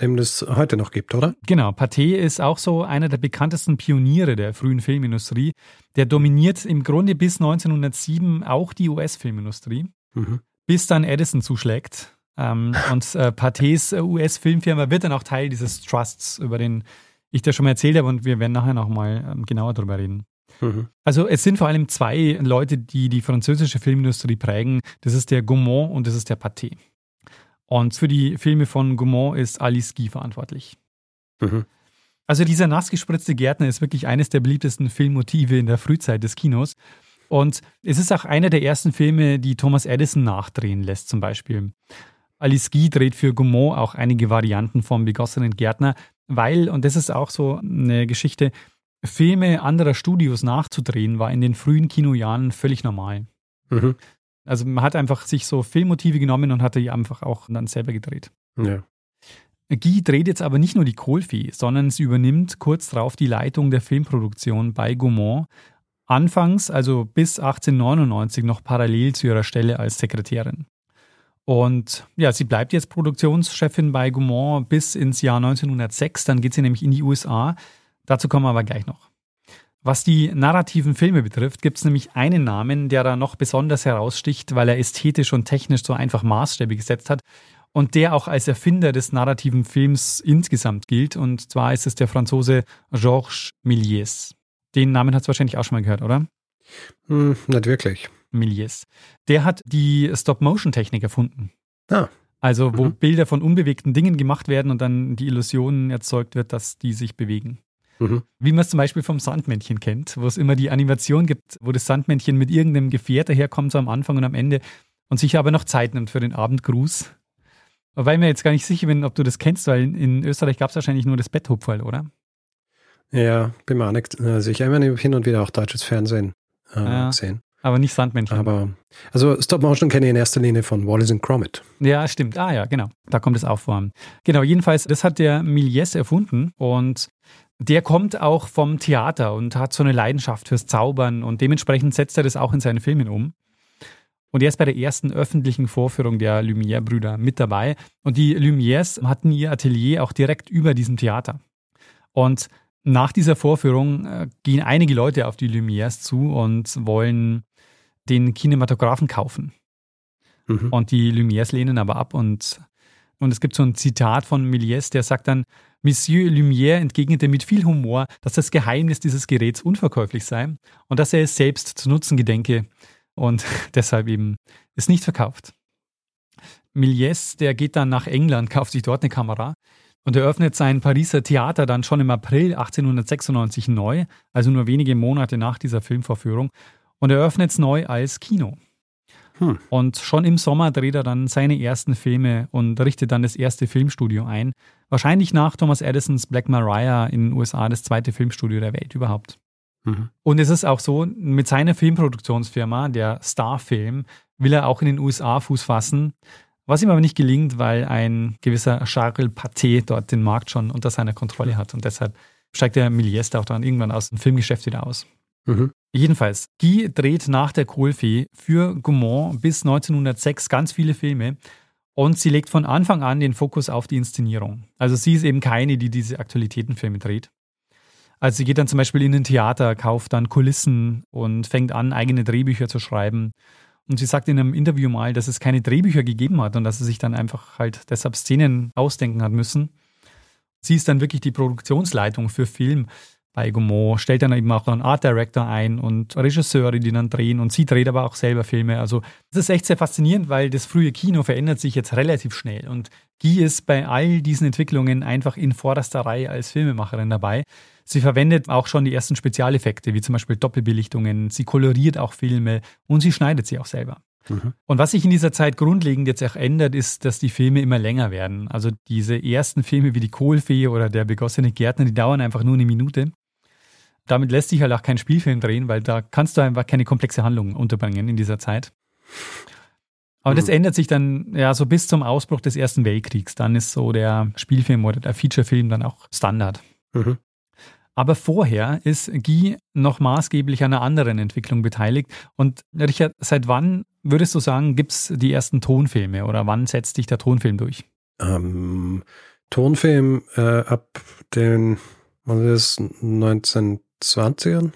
A: dem das heute noch gibt, oder?
B: Genau, Pathé ist auch so einer der bekanntesten Pioniere der frühen Filmindustrie. Der dominiert im Grunde bis 1907 auch die US-Filmindustrie, mhm. bis dann Edison zuschlägt. Ähm, und äh, Pathés äh, US-Filmfirma wird dann auch Teil dieses Trusts, über den ich dir schon mal erzählt habe und wir werden nachher nochmal ähm, genauer darüber reden. Mhm. Also es sind vor allem zwei Leute, die die französische Filmindustrie prägen. Das ist der Gaumont und das ist der Pathé. Und für die Filme von Gaumont ist Alice Guy verantwortlich. Mhm. Also dieser nass gespritzte Gärtner ist wirklich eines der beliebtesten Filmmotive in der Frühzeit des Kinos. Und es ist auch einer der ersten Filme, die Thomas Edison nachdrehen lässt, zum Beispiel. Alice Guy dreht für Gaumont auch einige Varianten vom begossenen Gärtner, weil, und das ist auch so eine Geschichte, Filme anderer Studios nachzudrehen, war in den frühen Kinojahren völlig normal. Mhm. Also man hat einfach sich so Filmmotive genommen und hat die einfach auch dann selber gedreht.
A: Ja.
B: Guy dreht jetzt aber nicht nur die Kohlfee, sondern sie übernimmt kurz darauf die Leitung der Filmproduktion bei Gaumont. Anfangs, also bis 1899, noch parallel zu ihrer Stelle als Sekretärin. Und ja, sie bleibt jetzt Produktionschefin bei Gaumont bis ins Jahr 1906. Dann geht sie nämlich in die USA. Dazu kommen wir aber gleich noch. Was die narrativen Filme betrifft, gibt es nämlich einen Namen, der da noch besonders heraussticht, weil er ästhetisch und technisch so einfach Maßstäbe gesetzt hat und der auch als Erfinder des narrativen Films insgesamt gilt. Und zwar ist es der Franzose Georges Méliès. Den Namen hat es wahrscheinlich auch schon mal gehört, oder?
A: Hm, nicht wirklich.
B: Méliès. Der hat die Stop-Motion-Technik erfunden.
A: Ah.
B: Also, wo mhm. Bilder von unbewegten Dingen gemacht werden und dann die Illusion erzeugt wird, dass die sich bewegen. Mhm. Wie man es zum Beispiel vom Sandmännchen kennt, wo es immer die Animation gibt, wo das Sandmännchen mit irgendeinem Gefährt daherkommt, so am Anfang und am Ende und sich aber noch Zeit nimmt für den Abendgruß. Wobei ich mir jetzt gar nicht sicher bin, ob du das kennst, weil in Österreich gab es wahrscheinlich nur das Betthupferl, oder?
A: Ja, bin mir auch nicht. Also ich habe hin und wieder auch deutsches Fernsehen äh, ja, gesehen.
B: Aber nicht Sandmännchen.
A: Aber, also Stop Motion kenne ich in erster Linie von Wallace and Gromit.
B: Ja, stimmt. Ah ja, genau. Da kommt es auch vor. Genau, jedenfalls, das hat der Milies erfunden und der kommt auch vom Theater und hat so eine Leidenschaft fürs Zaubern und dementsprechend setzt er das auch in seinen Filmen um. Und er ist bei der ersten öffentlichen Vorführung der Lumière-Brüder mit dabei. Und die Lumières hatten ihr Atelier auch direkt über diesem Theater. Und nach dieser Vorführung äh, gehen einige Leute auf die Lumières zu und wollen den Kinematografen kaufen. Mhm. Und die Lumières lehnen aber ab. Und, und es gibt so ein Zitat von Méliès, der sagt dann, Monsieur Lumière entgegnete mit viel Humor, dass das Geheimnis dieses Geräts unverkäuflich sei und dass er es selbst zu nutzen gedenke und deshalb eben es nicht verkauft. Méliès, der geht dann nach England, kauft sich dort eine Kamera und eröffnet sein Pariser Theater dann schon im April 1896 neu, also nur wenige Monate nach dieser Filmvorführung, und eröffnet es neu als Kino. Hm. Und schon im Sommer dreht er dann seine ersten Filme und richtet dann das erste Filmstudio ein. Wahrscheinlich nach Thomas Edisons Black Maria in den USA das zweite Filmstudio der Welt überhaupt. Mhm. Und es ist auch so, mit seiner Filmproduktionsfirma, der Star Film, will er auch in den USA Fuß fassen. Was ihm aber nicht gelingt, weil ein gewisser Charles Pathé dort den Markt schon unter seiner Kontrolle hat. Und deshalb steigt der Miliest auch dann irgendwann aus dem Filmgeschäft wieder aus. Mhm. Jedenfalls, Guy dreht nach der Kohlfee für Gaumont bis 1906 ganz viele Filme und sie legt von Anfang an den Fokus auf die Inszenierung. Also sie ist eben keine, die diese Aktualitätenfilme dreht. Also sie geht dann zum Beispiel in ein Theater, kauft dann Kulissen und fängt an, eigene Drehbücher zu schreiben und sie sagt in einem Interview mal, dass es keine Drehbücher gegeben hat und dass sie sich dann einfach halt deshalb Szenen ausdenken hat müssen. Sie ist dann wirklich die Produktionsleitung für Film bei Gaumont, stellt dann eben auch einen Art Director ein und Regisseure, die dann drehen und sie dreht aber auch selber Filme. Also das ist echt sehr faszinierend, weil das frühe Kino verändert sich jetzt relativ schnell und Guy ist bei all diesen Entwicklungen einfach in vorderster Reihe als Filmemacherin dabei. Sie verwendet auch schon die ersten Spezialeffekte, wie zum Beispiel Doppelbelichtungen. Sie koloriert auch Filme und sie schneidet sie auch selber. Mhm. Und was sich in dieser Zeit grundlegend jetzt auch ändert, ist, dass die Filme immer länger werden. Also diese ersten Filme wie die Kohlfee oder der begossene Gärtner, die dauern einfach nur eine Minute. Damit lässt sich halt auch kein Spielfilm drehen, weil da kannst du einfach keine komplexe Handlung unterbringen in dieser Zeit. Aber mhm. das ändert sich dann ja so bis zum Ausbruch des Ersten Weltkriegs. Dann ist so der Spielfilm oder der Featurefilm dann auch Standard. Mhm. Aber vorher ist Guy noch maßgeblich an einer anderen Entwicklung beteiligt. Und Richard, seit wann würdest du sagen, gibt es die ersten Tonfilme oder wann setzt sich der Tonfilm durch?
A: Ähm, Tonfilm äh, ab den was ist 1920ern?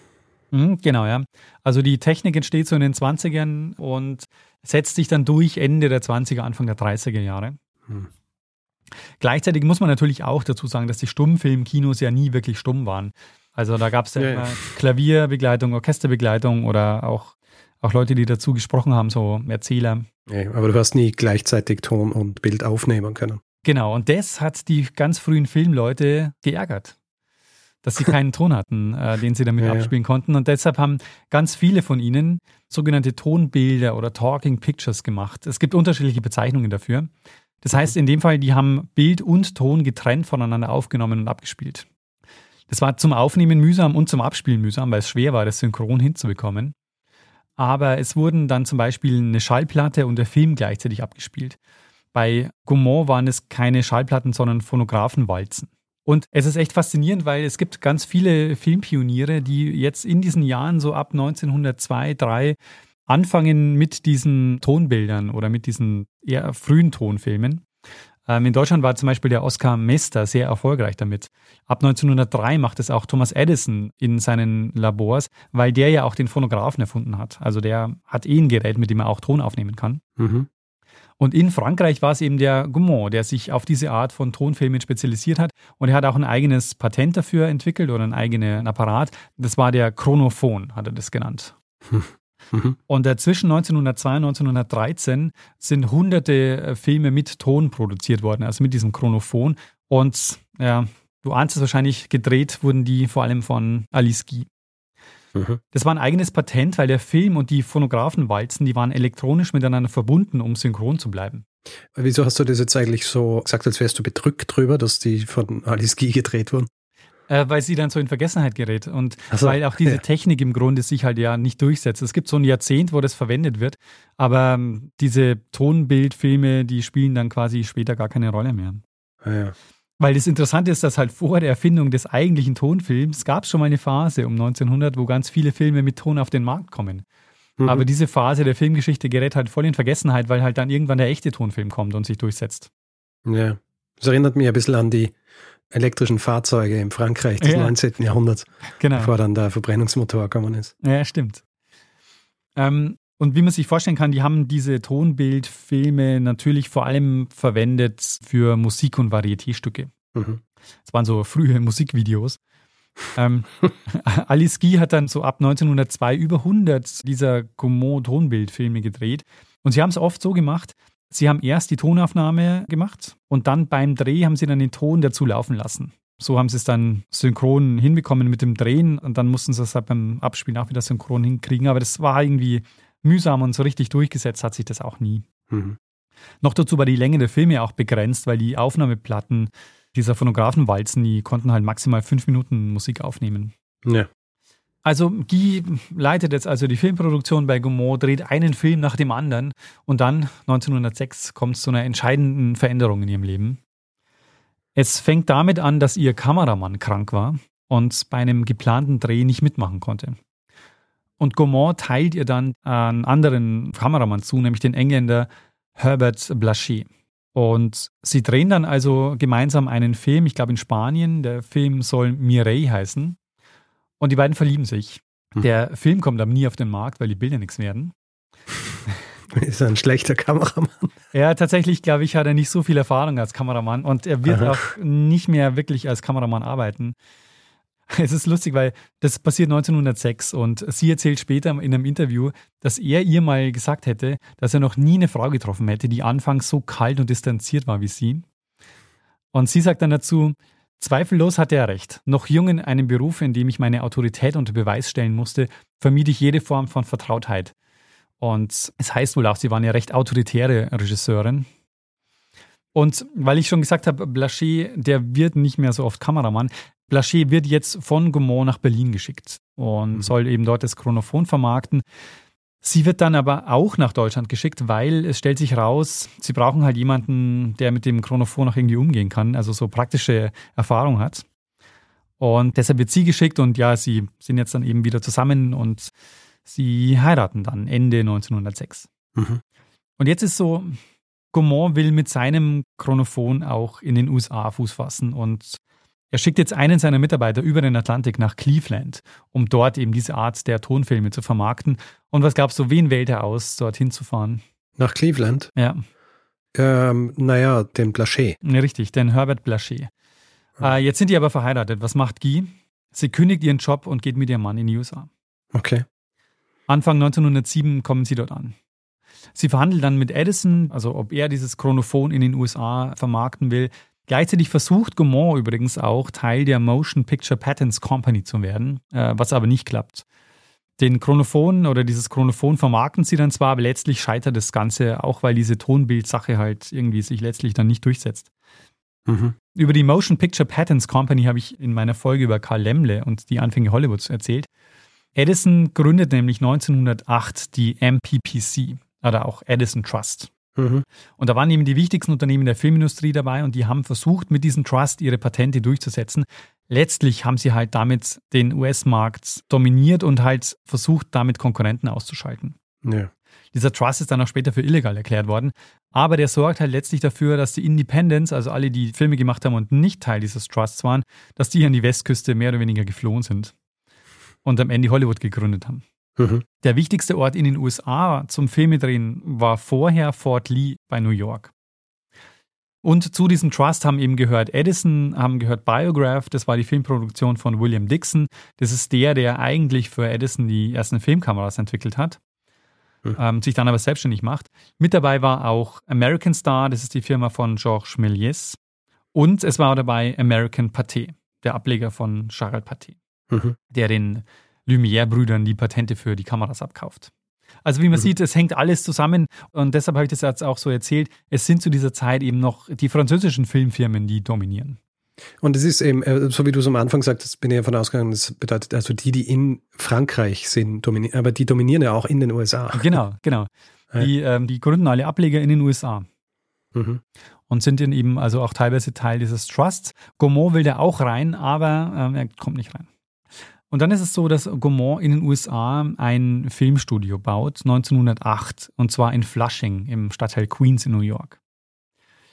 B: Mhm, genau, ja. Also die Technik entsteht so in den 20ern und setzt sich dann durch Ende der 20er, Anfang der 30er Jahre. Hm. Gleichzeitig muss man natürlich auch dazu sagen, dass die Stummfilmkinos ja nie wirklich stumm waren. Also da gab es ja, ja immer Klavierbegleitung, Orchesterbegleitung oder auch, auch Leute, die dazu gesprochen haben, so Erzähler.
A: Ja, aber du hast nie gleichzeitig Ton und Bild aufnehmen können.
B: Genau, und das hat die ganz frühen Filmleute geärgert dass sie keinen Ton hatten, äh, den sie damit ja, abspielen konnten. Und deshalb haben ganz viele von ihnen sogenannte Tonbilder oder Talking Pictures gemacht. Es gibt unterschiedliche Bezeichnungen dafür. Das heißt, in dem Fall, die haben Bild und Ton getrennt voneinander aufgenommen und abgespielt. Das war zum Aufnehmen mühsam und zum Abspielen mühsam, weil es schwer war, das synchron hinzubekommen. Aber es wurden dann zum Beispiel eine Schallplatte und der Film gleichzeitig abgespielt. Bei Gaumont waren es keine Schallplatten, sondern Phonographenwalzen. Und es ist echt faszinierend, weil es gibt ganz viele Filmpioniere, die jetzt in diesen Jahren so ab 1902, 3 anfangen mit diesen Tonbildern oder mit diesen eher frühen Tonfilmen. Ähm, in Deutschland war zum Beispiel der Oscar Mester sehr erfolgreich damit. Ab 1903 macht es auch Thomas Edison in seinen Labors, weil der ja auch den Phonographen erfunden hat. Also der hat eh ein Gerät, mit dem er auch Ton aufnehmen kann. Mhm. Und in Frankreich war es eben der Gaumont, der sich auf diese Art von Tonfilmen spezialisiert hat. Und er hat auch ein eigenes Patent dafür entwickelt oder einen eigenen Apparat. Das war der Chronophon, hat er das genannt. Mhm. Und zwischen 1902 und 1913 sind hunderte äh, Filme mit Ton produziert worden, also mit diesem Chronophon. Und ja, du ahnst es wahrscheinlich, gedreht wurden die vor allem von Alice Guy. Mhm. Das war ein eigenes Patent, weil der Film und die Phonographenwalzen, die waren elektronisch miteinander verbunden, um synchron zu bleiben.
A: Wieso hast du das jetzt eigentlich so gesagt, als wärst du bedrückt drüber, dass die von Alice Guy gedreht wurden?
B: Äh, weil sie dann so in Vergessenheit gerät und so, weil auch diese ja. Technik im Grunde sich halt ja nicht durchsetzt. Es gibt so ein Jahrzehnt, wo das verwendet wird, aber ähm, diese Tonbildfilme, die spielen dann quasi später gar keine Rolle mehr. Ah, ja. Weil das Interessante ist, dass halt vor der Erfindung des eigentlichen Tonfilms gab es schon mal eine Phase um 1900, wo ganz viele Filme mit Ton auf den Markt kommen. Mhm. Aber diese Phase der Filmgeschichte gerät halt voll in Vergessenheit, weil halt dann irgendwann der echte Tonfilm kommt und sich durchsetzt.
A: Ja, das erinnert mich ein bisschen an die elektrischen Fahrzeuge in Frankreich des ja. 19. Jahrhunderts, genau. bevor dann der Verbrennungsmotor gekommen ist.
B: Ja, stimmt. Ähm, Und wie man sich vorstellen kann, die haben diese Tonbildfilme natürlich vor allem verwendet für Musik- und Varieté-Stücke. Mhm. Das waren so frühe Musikvideos. ähm, Alice Guy hat dann so ab 1902 über 100 dieser Gaumont-Tonbildfilme gedreht. Und sie haben es oft so gemacht, sie haben erst die Tonaufnahme gemacht und dann beim Dreh haben sie dann den Ton dazu laufen lassen. So haben sie es dann synchron hinbekommen mit dem Drehen und dann mussten sie es halt beim Abspielen auch wieder synchron hinkriegen. Aber das war irgendwie mühsam und so richtig durchgesetzt hat sich das auch nie. Mhm. Noch dazu war die Länge der Filme auch begrenzt, weil die Aufnahmeplatten dieser Phonographenwalzen, die konnten halt maximal fünf Minuten Musik aufnehmen.
A: Ja.
B: Also Guy leitet jetzt also die Filmproduktion bei Gaumont, dreht einen Film nach dem anderen und dann 1906 kommt es zu einer entscheidenden Veränderung in ihrem Leben. Es fängt damit an, dass ihr Kameramann krank war und bei einem geplanten Dreh nicht mitmachen konnte. Und Gaumont teilt ihr dann einen anderen Kameramann zu, nämlich den Engländer Herbert Blaché. Und sie drehen dann also gemeinsam einen Film, ich glaube in Spanien. Der Film soll Mireille heißen. Und die beiden verlieben sich. Hm. Der Film kommt aber nie auf den Markt, weil die Bilder nichts werden.
A: Ist er ein schlechter Kameramann?
B: Ja, tatsächlich, glaube ich, hat er nicht so viel Erfahrung als Kameramann und er wird Aha. auch nicht mehr wirklich als Kameramann arbeiten. Es ist lustig, weil das passiert 1906 und sie erzählt später in einem Interview, dass er ihr mal gesagt hätte, dass er noch nie eine Frau getroffen hätte, die anfangs so kalt und distanziert war wie sie. Und sie sagt dann dazu, Zweifellos hatte er recht. Noch jung in einem Beruf, in dem ich meine Autorität unter Beweis stellen musste, vermied ich jede Form von Vertrautheit. Und es heißt wohl auch, sie war eine recht autoritäre Regisseurin. Und weil ich schon gesagt habe, Blaché, der wird nicht mehr so oft Kameramann. Blaché wird jetzt von Gaumont nach Berlin geschickt und mhm. soll eben dort das Chronophon vermarkten. Sie wird dann aber auch nach Deutschland geschickt, weil es stellt sich raus, sie brauchen halt jemanden, der mit dem Chronophon auch irgendwie umgehen kann, also so praktische Erfahrung hat. Und deshalb wird sie geschickt und ja, sie sind jetzt dann eben wieder zusammen und sie heiraten dann Ende 1906. Mhm. Und jetzt ist so, Gaumont will mit seinem Chronophon auch in den USA Fuß fassen und er schickt jetzt einen seiner Mitarbeiter über den Atlantik nach Cleveland, um dort eben diese Art der Tonfilme zu vermarkten. Und was gab's so, wen wählt er aus, dorthin zu fahren?
A: Nach Cleveland?
B: Ja.
A: Ähm, naja, den Blaché.
B: Richtig, den Herbert Blaché. Ah. Äh, jetzt sind die aber verheiratet. Was macht Guy? Sie kündigt ihren Job und geht mit ihrem Mann in die USA.
A: Okay.
B: Anfang 1907 kommen sie dort an. Sie verhandeln dann mit Edison, also ob er dieses Chronophon in den USA vermarkten will. Gleichzeitig versucht Gaumont übrigens auch, Teil der Motion Picture Patents Company zu werden, äh, was aber nicht klappt. Den Chronophon oder dieses Chronophon vermarkten sie dann zwar, aber letztlich scheitert das Ganze auch, weil diese Tonbildsache halt irgendwie sich letztlich dann nicht durchsetzt. Mhm. Über die Motion Picture Patents Company habe ich in meiner Folge über Karl Lemle und die Anfänge Hollywoods erzählt. Edison gründet nämlich 1908 die MPPC oder auch Edison Trust. Mhm. Und da waren eben die wichtigsten Unternehmen der Filmindustrie dabei und die haben versucht, mit diesem Trust ihre Patente durchzusetzen. Letztlich haben sie halt damit den US-Markt dominiert und halt versucht, damit Konkurrenten auszuschalten.
A: Ja.
B: Dieser Trust ist dann auch später für illegal erklärt worden. Aber der sorgt halt letztlich dafür, dass die Independents, also alle, die Filme gemacht haben und nicht Teil dieses Trusts waren, dass die an die Westküste mehr oder weniger geflohen sind und am Ende Hollywood gegründet haben. Mhm. Der wichtigste Ort in den USA zum Filmedrehen war vorher Fort Lee bei New York. Und zu diesem Trust haben eben gehört Edison, haben gehört Biograph, das war die Filmproduktion von William Dixon. Das ist der, der eigentlich für Edison die ersten Filmkameras entwickelt hat, mhm. ähm, sich dann aber selbstständig macht. Mit dabei war auch American Star, das ist die Firma von Georges Méliès. Und es war dabei American Pathé, der Ableger von Charles Pathé, mhm. der den Lumière-Brüdern die Patente für die Kameras abkauft. Also wie man mhm. sieht, es hängt alles zusammen und deshalb habe ich das jetzt auch so erzählt. Es sind zu dieser Zeit eben noch die französischen Filmfirmen, die dominieren.
A: Und es ist eben, äh, so wie du es am Anfang sagtest, bin ich davon ausgegangen, das bedeutet also die, die in Frankreich sind, dominieren, aber die dominieren ja auch in den USA.
B: Genau, genau. Die, ähm, die gründen alle Ableger in den USA. Mhm. Und sind dann eben also auch teilweise Teil dieses Trusts. Gaumont will da auch rein, aber ähm, er kommt nicht rein. Und dann ist es so, dass Gaumont in den USA ein Filmstudio baut, 1908, und zwar in Flushing im Stadtteil Queens in New York.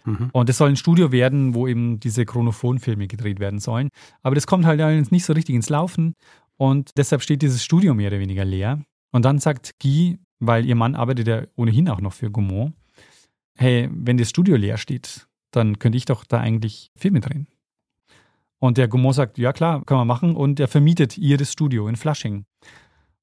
B: Mhm. Und es soll ein Studio werden, wo eben diese Chronophonfilme gedreht werden sollen. Aber das kommt halt nicht so richtig ins Laufen und deshalb steht dieses Studio mehr oder weniger leer. Und dann sagt Guy, weil ihr Mann arbeitet ja ohnehin auch noch für Gaumont. Hey, wenn das Studio leer steht, dann könnte ich doch da eigentlich Filme drehen. Und der Gaumont sagt, ja klar, können wir machen. Und er vermietet ihr das Studio in Flushing.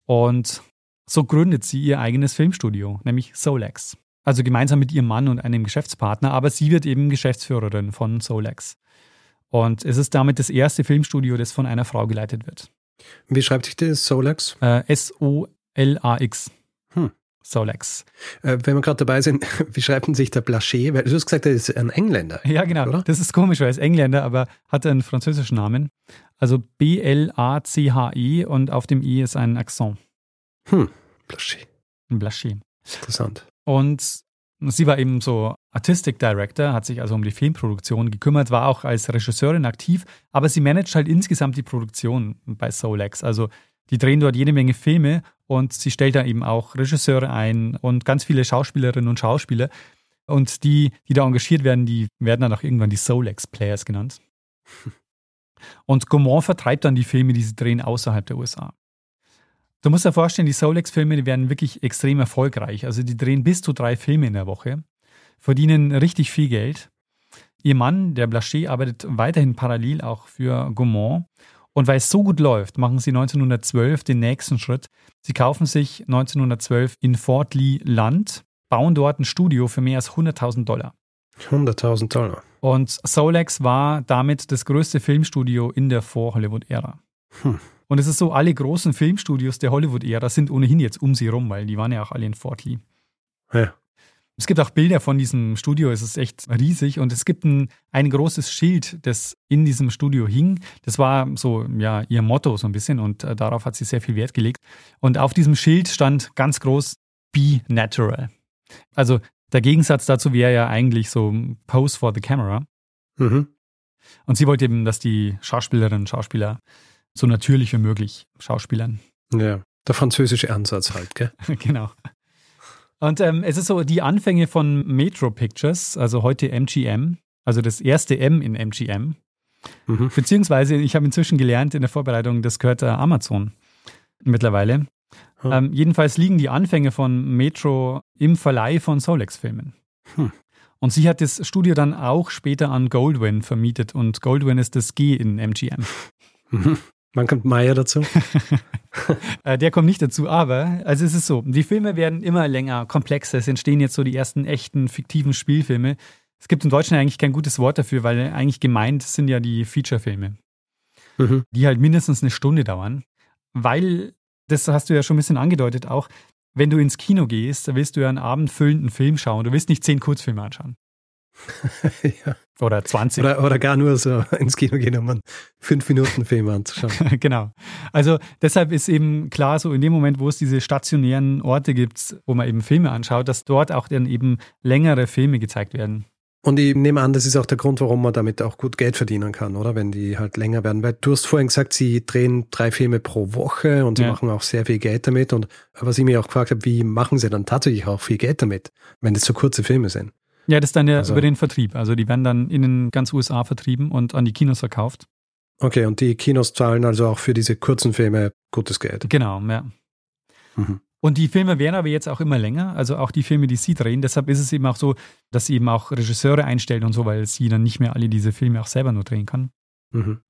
B: Und so gründet sie ihr eigenes Filmstudio, nämlich Solex. Also gemeinsam mit ihrem Mann und einem Geschäftspartner, aber sie wird eben Geschäftsführerin von Solex. Und es ist damit das erste Filmstudio, das von einer Frau geleitet wird.
A: Wie schreibt sich das Solex?
B: Äh, S-O-L-A-X. Solex.
A: Äh, wenn wir gerade dabei sind, wie schreibt man sich der Blaché? Weil du hast gesagt, er ist ein Engländer.
B: Ja, genau. Oder? Das ist komisch, weil er ist Engländer, aber hat einen französischen Namen. Also B-L-A-C-H-E und auf dem I ist ein Akzent.
A: Hm, Blaché.
B: Ein Blaché.
A: Interessant.
B: Und sie war eben so Artistic Director, hat sich also um die Filmproduktion gekümmert, war auch als Regisseurin aktiv, aber sie managt halt insgesamt die Produktion bei Solex. Also die drehen dort jede Menge Filme und sie stellt da eben auch Regisseure ein und ganz viele Schauspielerinnen und Schauspieler. Und die, die da engagiert werden, die werden dann auch irgendwann die Solex Players genannt. Und Gaumont vertreibt dann die Filme, die sie drehen, außerhalb der USA. Du musst dir vorstellen, die Solex-Filme, die werden wirklich extrem erfolgreich. Also die drehen bis zu drei Filme in der Woche, verdienen richtig viel Geld. Ihr Mann, der Blaché, arbeitet weiterhin parallel auch für Gaumont. Und weil es so gut läuft, machen sie 1912 den nächsten Schritt. Sie kaufen sich 1912 in Fort Lee Land, bauen dort ein Studio für mehr als 100.000 Dollar.
A: 100.000 Dollar.
B: Und Solex war damit das größte Filmstudio in der Vor-Hollywood-Ära. Hm. Und es ist so, alle großen Filmstudios der Hollywood-Ära sind ohnehin jetzt um sie rum, weil die waren ja auch alle in Fort Lee.
A: Ja.
B: Es gibt auch Bilder von diesem Studio, es ist echt riesig und es gibt ein, ein großes Schild, das in diesem Studio hing. Das war so, ja, ihr Motto so ein bisschen und äh, darauf hat sie sehr viel Wert gelegt. Und auf diesem Schild stand ganz groß Be Natural. Also der Gegensatz dazu wäre ja eigentlich so Pose for the Camera. Mhm. Und sie wollte eben, dass die Schauspielerinnen und Schauspieler so natürlich wie möglich schauspielern.
A: Ja, der französische Ansatz halt, gell?
B: genau. Und ähm, es ist so die Anfänge von Metro Pictures, also heute MGM, also das erste M in MGM. Mhm. Beziehungsweise, ich habe inzwischen gelernt in der Vorbereitung, das gehört äh, Amazon mittlerweile. Hm. Ähm, jedenfalls liegen die Anfänge von Metro im Verleih von Solex-Filmen. Hm. Und sie hat das Studio dann auch später an Goldwyn vermietet und Goldwyn ist das G in MGM.
A: Mhm. Wann kommt Maya dazu?
B: Äh, der kommt nicht dazu, aber also es ist so, die Filme werden immer länger, komplexer. Es entstehen jetzt so die ersten echten fiktiven Spielfilme. Es gibt in Deutschland eigentlich kein gutes Wort dafür, weil eigentlich gemeint sind ja die Feature-Filme, mhm. die halt mindestens eine Stunde dauern, weil, das hast du ja schon ein bisschen angedeutet auch, wenn du ins Kino gehst, willst du ja einen abendfüllenden Film schauen. Du willst nicht zehn Kurzfilme anschauen. ja. Oder 20.
A: Oder, oder, gar nur so ins Kino gehen, um einen 5-Minuten-Film anzuschauen.
B: genau. Also deshalb ist eben klar, so in dem Moment, wo es diese stationären Orte gibt, wo man eben Filme anschaut, dass dort auch dann eben längere Filme gezeigt werden.
A: Und ich nehme an, das ist auch der Grund, warum man damit auch gut Geld verdienen kann, oder? Wenn die halt länger werden. Weil du hast vorhin gesagt, sie drehen drei Filme pro Woche und sie ja. machen auch sehr viel Geld damit. Und was ich mir auch gefragt habe, wie machen sie dann tatsächlich auch viel Geld damit, wenn das so kurze Filme sind?
B: Ja, das ist dann ja also, über den Vertrieb. Also die werden dann in den ganz USA vertrieben und an die Kinos verkauft.
A: Okay, und die Kinos zahlen also auch für diese kurzen Filme gutes Geld.
B: Genau, ja. Mhm. Und die Filme werden aber jetzt auch immer länger, also auch die Filme, die sie drehen. Deshalb ist es eben auch so, dass sie eben auch Regisseure einstellen und so, weil sie dann nicht mehr alle diese Filme auch selber nur drehen kann. Mhm.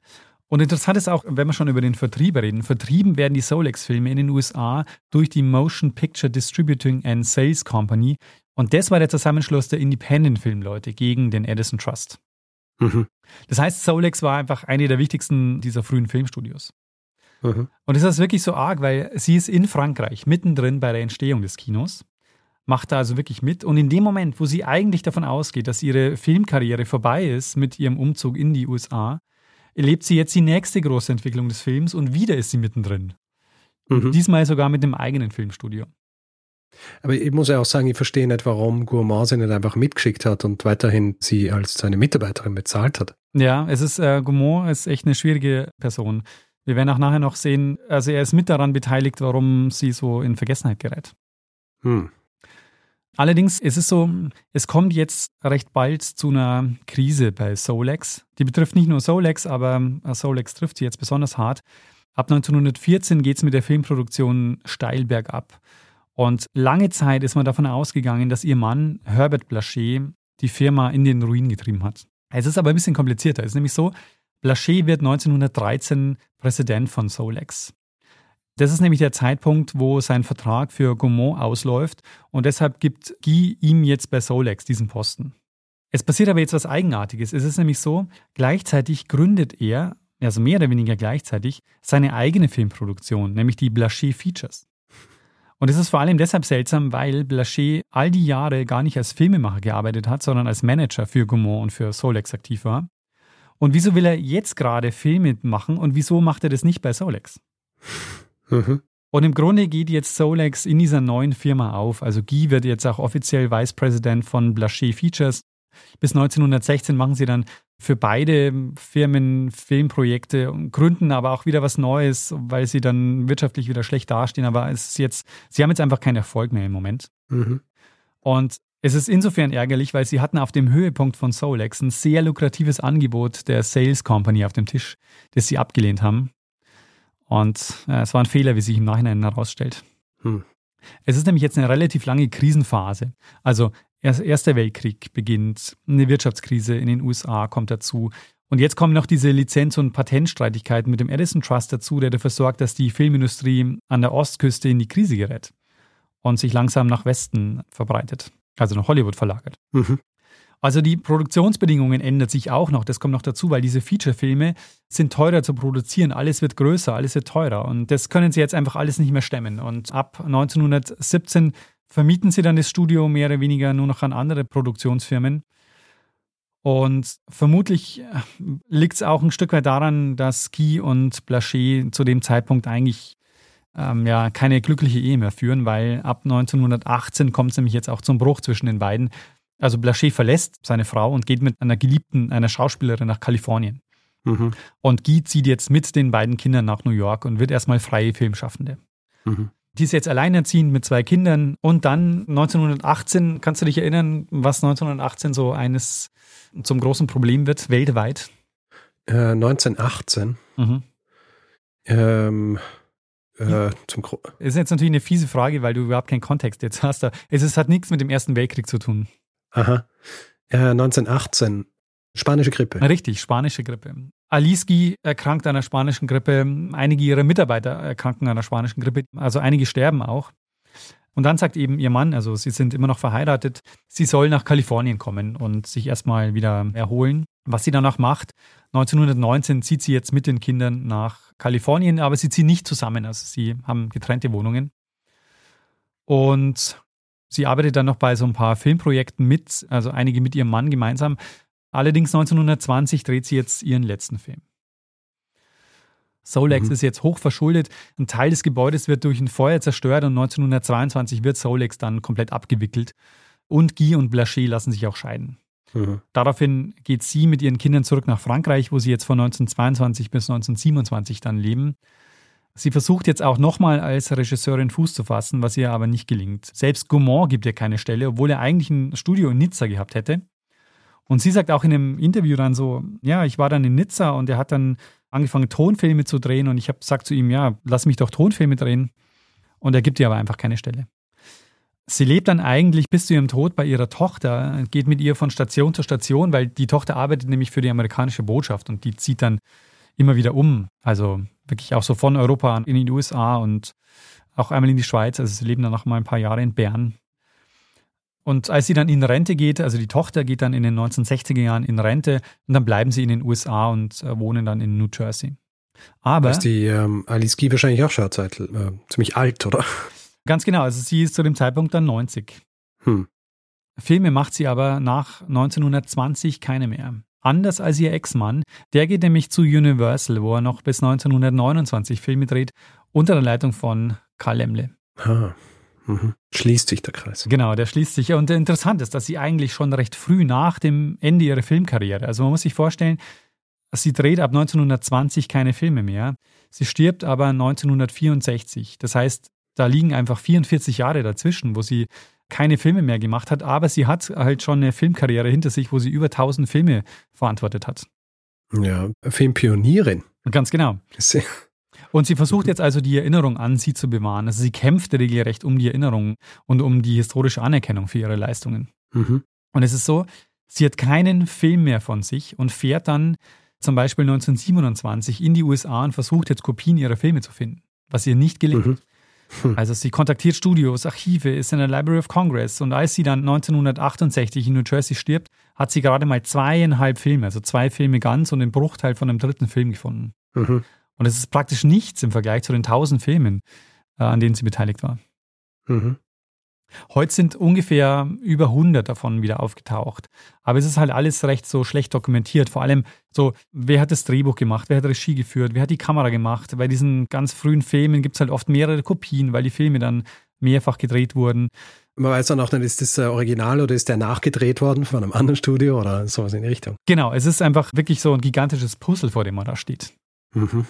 B: Und interessant ist auch, wenn wir schon über den Vertrieb reden, vertrieben werden die Solex-Filme in den USA durch die Motion Picture Distributing and Sales Company, und das war der Zusammenschluss der Independent-Filmleute gegen den Edison Trust. Mhm. Das heißt, Solex war einfach eine der wichtigsten dieser frühen Filmstudios. Mhm. Und das ist wirklich so arg, weil sie ist in Frankreich, mittendrin bei der Entstehung des Kinos, macht da also wirklich mit. Und in dem Moment, wo sie eigentlich davon ausgeht, dass ihre Filmkarriere vorbei ist mit ihrem Umzug in die USA, erlebt sie jetzt die nächste große Entwicklung des Films und wieder ist sie mittendrin. Mhm. Diesmal sogar mit einem eigenen Filmstudio.
A: Aber ich muss ja auch sagen, ich verstehe nicht, warum Gourmand sie nicht einfach mitgeschickt hat und weiterhin sie als seine Mitarbeiterin bezahlt hat.
B: Ja, es ist, äh, Gourmand ist echt eine schwierige Person. Wir werden auch nachher noch sehen, also er ist mit daran beteiligt, warum sie so in Vergessenheit gerät. Hm. Allerdings ist es so, es kommt jetzt recht bald zu einer Krise bei Solex. Die betrifft nicht nur Solex, aber äh, Solex trifft sie jetzt besonders hart. Ab 1914 geht es mit der Filmproduktion steil bergab. Und lange Zeit ist man davon ausgegangen, dass ihr Mann Herbert Blanchet die Firma in den Ruin getrieben hat. Es ist aber ein bisschen komplizierter. Es ist nämlich so, Blanchet wird 1913 Präsident von Solex. Das ist nämlich der Zeitpunkt, wo sein Vertrag für Gaumont ausläuft und deshalb gibt Guy ihm jetzt bei Solex diesen Posten. Es passiert aber jetzt was Eigenartiges. Es ist nämlich so, gleichzeitig gründet er, also mehr oder weniger gleichzeitig, seine eigene Filmproduktion, nämlich die Blanchet Features. Und es ist vor allem deshalb seltsam, weil Blanchet all die Jahre gar nicht als Filmemacher gearbeitet hat, sondern als Manager für Gaumont und für Solex aktiv war. Und wieso will er jetzt gerade Filme machen und wieso macht er das nicht bei Solex? Mhm. Und im Grunde geht jetzt Solex in dieser neuen Firma auf. Also Guy wird jetzt auch offiziell Vice President von Blanchet Features. Bis 1916 machen sie dann für beide Firmen Filmprojekte und gründen aber auch wieder was Neues, weil sie dann wirtschaftlich wieder schlecht dastehen. Aber es ist jetzt, sie haben jetzt einfach keinen Erfolg mehr im Moment. Mhm. Und es ist insofern ärgerlich, weil sie hatten auf dem Höhepunkt von Solex ein sehr lukratives Angebot der Sales Company auf dem Tisch, das sie abgelehnt haben. Und äh, es war ein Fehler, wie sich im Nachhinein herausstellt. Hm. Es ist nämlich jetzt eine relativ lange Krisenphase. Also Erster Weltkrieg beginnt, eine Wirtschaftskrise in den USA kommt dazu. Und jetzt kommen noch diese Lizenz- und Patentstreitigkeiten mit dem Edison Trust dazu, der dafür sorgt, dass die Filmindustrie an der Ostküste in die Krise gerät und sich langsam nach Westen verbreitet, also nach Hollywood verlagert. Mhm. Also die Produktionsbedingungen ändern sich auch noch. Das kommt noch dazu, weil diese Feature-Filme sind teurer zu produzieren. Alles wird größer, alles wird teurer. Und das können sie jetzt einfach alles nicht mehr stemmen. Und ab 1917 vermieten sie dann das Studio mehr oder weniger nur noch an andere Produktionsfirmen. Und vermutlich äh, liegt es auch ein Stück weit daran, dass Guy und Blanchet zu dem Zeitpunkt eigentlich ähm, ja, keine glückliche Ehe mehr führen, weil ab 1918 kommt es nämlich jetzt auch zum Bruch zwischen den beiden. Also Blanchet verlässt seine Frau und geht mit einer Geliebten, einer Schauspielerin nach Kalifornien. Mhm. Und Guy zieht jetzt mit den beiden Kindern nach New York und wird erstmal freie Filmschaffende. Mhm. Die ist jetzt alleinerziehend mit zwei Kindern. Und dann 1918, kannst du dich erinnern, was 1918 so eines zum großen Problem wird, weltweit?
A: Äh, 1918. Mhm. Ähm, äh, zum
B: Gro ist jetzt natürlich eine fiese Frage, weil du überhaupt keinen Kontext jetzt hast. Es, es hat nichts mit dem Ersten Weltkrieg zu tun.
A: Aha. Äh, 1918. Spanische Grippe.
B: Richtig, spanische Grippe. Aliski erkrankt an einer spanischen Grippe. Einige ihrer Mitarbeiter erkranken an einer spanischen Grippe. Also einige sterben auch. Und dann sagt eben ihr Mann, also sie sind immer noch verheiratet, sie soll nach Kalifornien kommen und sich erstmal wieder erholen. Was sie danach macht, 1919 zieht sie jetzt mit den Kindern nach Kalifornien, aber sie ziehen nicht zusammen, also sie haben getrennte Wohnungen. Und Sie arbeitet dann noch bei so ein paar Filmprojekten mit, also einige mit ihrem Mann gemeinsam. Allerdings 1920 dreht sie jetzt ihren letzten Film. Solex mhm. ist jetzt hoch verschuldet. Ein Teil des Gebäudes wird durch ein Feuer zerstört und 1922 wird Solex dann komplett abgewickelt. Und Guy und Blanchet lassen sich auch scheiden. Mhm. Daraufhin geht sie mit ihren Kindern zurück nach Frankreich, wo sie jetzt von 1922 bis 1927 dann leben. Sie versucht jetzt auch nochmal als Regisseurin Fuß zu fassen, was ihr aber nicht gelingt. Selbst Gaumont gibt ihr keine Stelle, obwohl er eigentlich ein Studio in Nizza gehabt hätte. Und sie sagt auch in einem Interview dann so, ja, ich war dann in Nizza und er hat dann angefangen, Tonfilme zu drehen und ich habe gesagt zu ihm, ja, lass mich doch Tonfilme drehen. Und er gibt ihr aber einfach keine Stelle. Sie lebt dann eigentlich bis zu ihrem Tod bei ihrer Tochter, geht mit ihr von Station zu Station, weil die Tochter arbeitet nämlich für die amerikanische Botschaft und die zieht dann immer wieder um. Also wirklich auch so von Europa in die USA und auch einmal in die Schweiz. Also sie leben dann noch mal ein paar Jahre in Bern. Und als sie dann in Rente geht, also die Tochter geht dann in den 1960er Jahren in Rente und dann bleiben sie in den USA und äh, wohnen dann in New Jersey.
A: Aber. ist die ähm, Alice Guy wahrscheinlich auch schon Zeit, äh, ziemlich alt, oder?
B: Ganz genau. Also sie ist zu dem Zeitpunkt dann 90. Hm. Filme macht sie aber nach 1920 keine mehr. Anders als ihr Ex-Mann. Der geht nämlich zu Universal, wo er noch bis 1929 Filme dreht, unter der Leitung von Karl Lemle.
A: Ah, mhm. Schließt sich der Kreis.
B: Genau, der schließt sich. Und interessant ist, dass sie eigentlich schon recht früh nach dem Ende ihrer Filmkarriere, also man muss sich vorstellen, sie dreht ab 1920 keine Filme mehr. Sie stirbt aber 1964. Das heißt, da liegen einfach 44 Jahre dazwischen, wo sie keine Filme mehr gemacht hat, aber sie hat halt schon eine Filmkarriere hinter sich, wo sie über 1000 Filme verantwortet hat.
A: Ja, Filmpionierin.
B: Ganz genau. Und sie versucht jetzt also die Erinnerung an sie zu bewahren. Also sie kämpft regelrecht um die Erinnerung und um die historische Anerkennung für ihre Leistungen. Mhm. Und es ist so, sie hat keinen Film mehr von sich und fährt dann zum Beispiel 1927 in die USA und versucht jetzt Kopien ihrer Filme zu finden, was ihr nicht gelingt. Mhm. Hm. Also sie kontaktiert Studios, Archive, ist in der Library of Congress und als sie dann 1968 in New Jersey stirbt, hat sie gerade mal zweieinhalb Filme, also zwei Filme ganz und den Bruchteil von einem dritten Film gefunden. Mhm. Und es ist praktisch nichts im Vergleich zu den tausend Filmen, äh, an denen sie beteiligt war. Mhm. Heute sind ungefähr über 100 davon wieder aufgetaucht. Aber es ist halt alles recht so schlecht dokumentiert. Vor allem so, wer hat das Drehbuch gemacht, wer hat Regie geführt, wer hat die Kamera gemacht. Bei diesen ganz frühen Filmen gibt es halt oft mehrere Kopien, weil die Filme dann mehrfach gedreht wurden.
A: Man weiß dann auch nicht, ist das Original oder ist der nachgedreht worden von einem anderen Studio oder sowas in die Richtung.
B: Genau, es ist einfach wirklich so ein gigantisches Puzzle, vor dem man da steht. Mhm.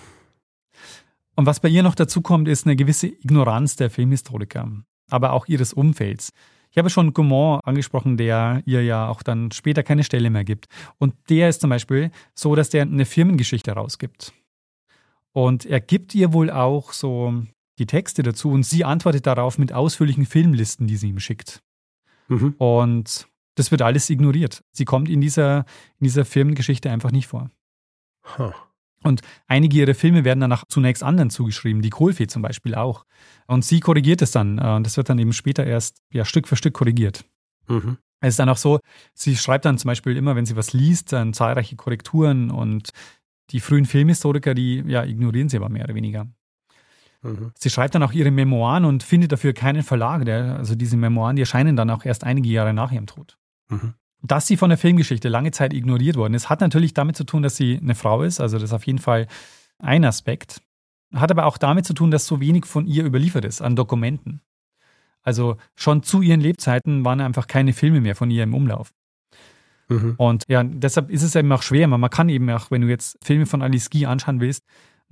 B: Und was bei ihr noch dazu kommt, ist eine gewisse Ignoranz der Filmhistoriker aber auch ihres Umfelds. Ich habe schon Gaumont angesprochen, der ihr ja auch dann später keine Stelle mehr gibt. Und der ist zum Beispiel so, dass der eine Firmengeschichte rausgibt. Und er gibt ihr wohl auch so die Texte dazu und sie antwortet darauf mit ausführlichen Filmlisten, die sie ihm schickt. Mhm. Und das wird alles ignoriert. Sie kommt in dieser, in dieser Firmengeschichte einfach nicht vor. Huh. Und einige ihrer Filme werden danach zunächst anderen zugeschrieben, die Kohlfee zum Beispiel auch. Und sie korrigiert es dann. Äh, und das wird dann eben später erst ja, Stück für Stück korrigiert. Mhm. Es ist dann auch so, sie schreibt dann zum Beispiel immer, wenn sie was liest, dann zahlreiche Korrekturen und die frühen Filmhistoriker, die ja, ignorieren sie aber mehr oder weniger. Mhm. Sie schreibt dann auch ihre Memoiren und findet dafür keinen Verlag. Der, also diese Memoiren, die erscheinen dann auch erst einige Jahre nach ihrem Tod. Mhm. Dass sie von der Filmgeschichte lange Zeit ignoriert worden ist, hat natürlich damit zu tun, dass sie eine Frau ist. Also das ist auf jeden Fall ein Aspekt. Hat aber auch damit zu tun, dass so wenig von ihr überliefert ist an Dokumenten. Also schon zu ihren Lebzeiten waren einfach keine Filme mehr von ihr im Umlauf. Mhm. Und ja, deshalb ist es eben auch schwer. Man kann eben auch, wenn du jetzt Filme von Alice Guy anschauen willst,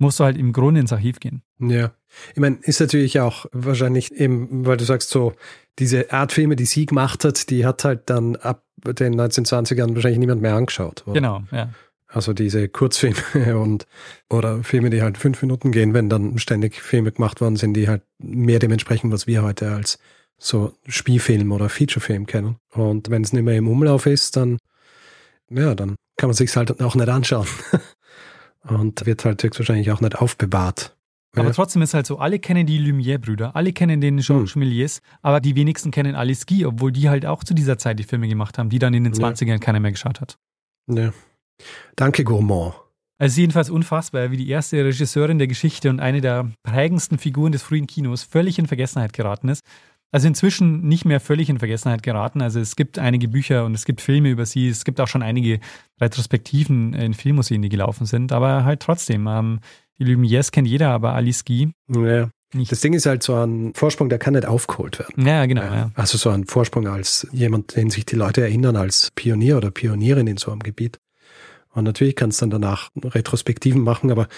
B: musst du halt im Grunde ins Archiv gehen.
A: Ja. Ich meine, ist natürlich auch wahrscheinlich eben, weil du sagst so, diese Art Filme, die sie gemacht hat, die hat halt dann ab den 1920ern wahrscheinlich niemand mehr angeschaut.
B: Oder? Genau, ja.
A: Also diese Kurzfilme und oder Filme, die halt fünf Minuten gehen, wenn dann ständig Filme gemacht worden sind, die halt mehr dem entsprechen, was wir heute als so Spielfilm oder Featurefilm kennen. Und wenn es nicht mehr im Umlauf ist, dann ja, dann kann man sich halt auch nicht anschauen. und wird halt höchstwahrscheinlich auch nicht aufbewahrt.
B: Aber ja. trotzdem ist halt so, alle kennen die Lumière-Brüder, alle kennen den Georges hm. Méliès, aber die wenigsten kennen Alice Guy, obwohl die halt auch zu dieser Zeit die Filme gemacht haben, die dann in den ja. 20ern keiner mehr geschaut hat.
A: Ja. Danke, Gourmand.
B: Also jedenfalls unfassbar, wie die erste Regisseurin der Geschichte und eine der prägendsten Figuren des frühen Kinos völlig in Vergessenheit geraten ist. Also inzwischen nicht mehr völlig in Vergessenheit geraten. Also es gibt einige Bücher und es gibt Filme über sie. Es gibt auch schon einige Retrospektiven in Filmmuseen, die gelaufen sind. Aber halt trotzdem, ähm, die Lumières kennt jeder, aber Alice Guy.
A: Ja. Nicht. Das Ding ist halt so ein Vorsprung, der kann nicht aufgeholt werden.
B: Ja, genau. Ja.
A: Also so ein Vorsprung als jemand, den sich die Leute erinnern, als Pionier oder Pionierin in so einem Gebiet. Und natürlich kannst du dann danach Retrospektiven machen, aber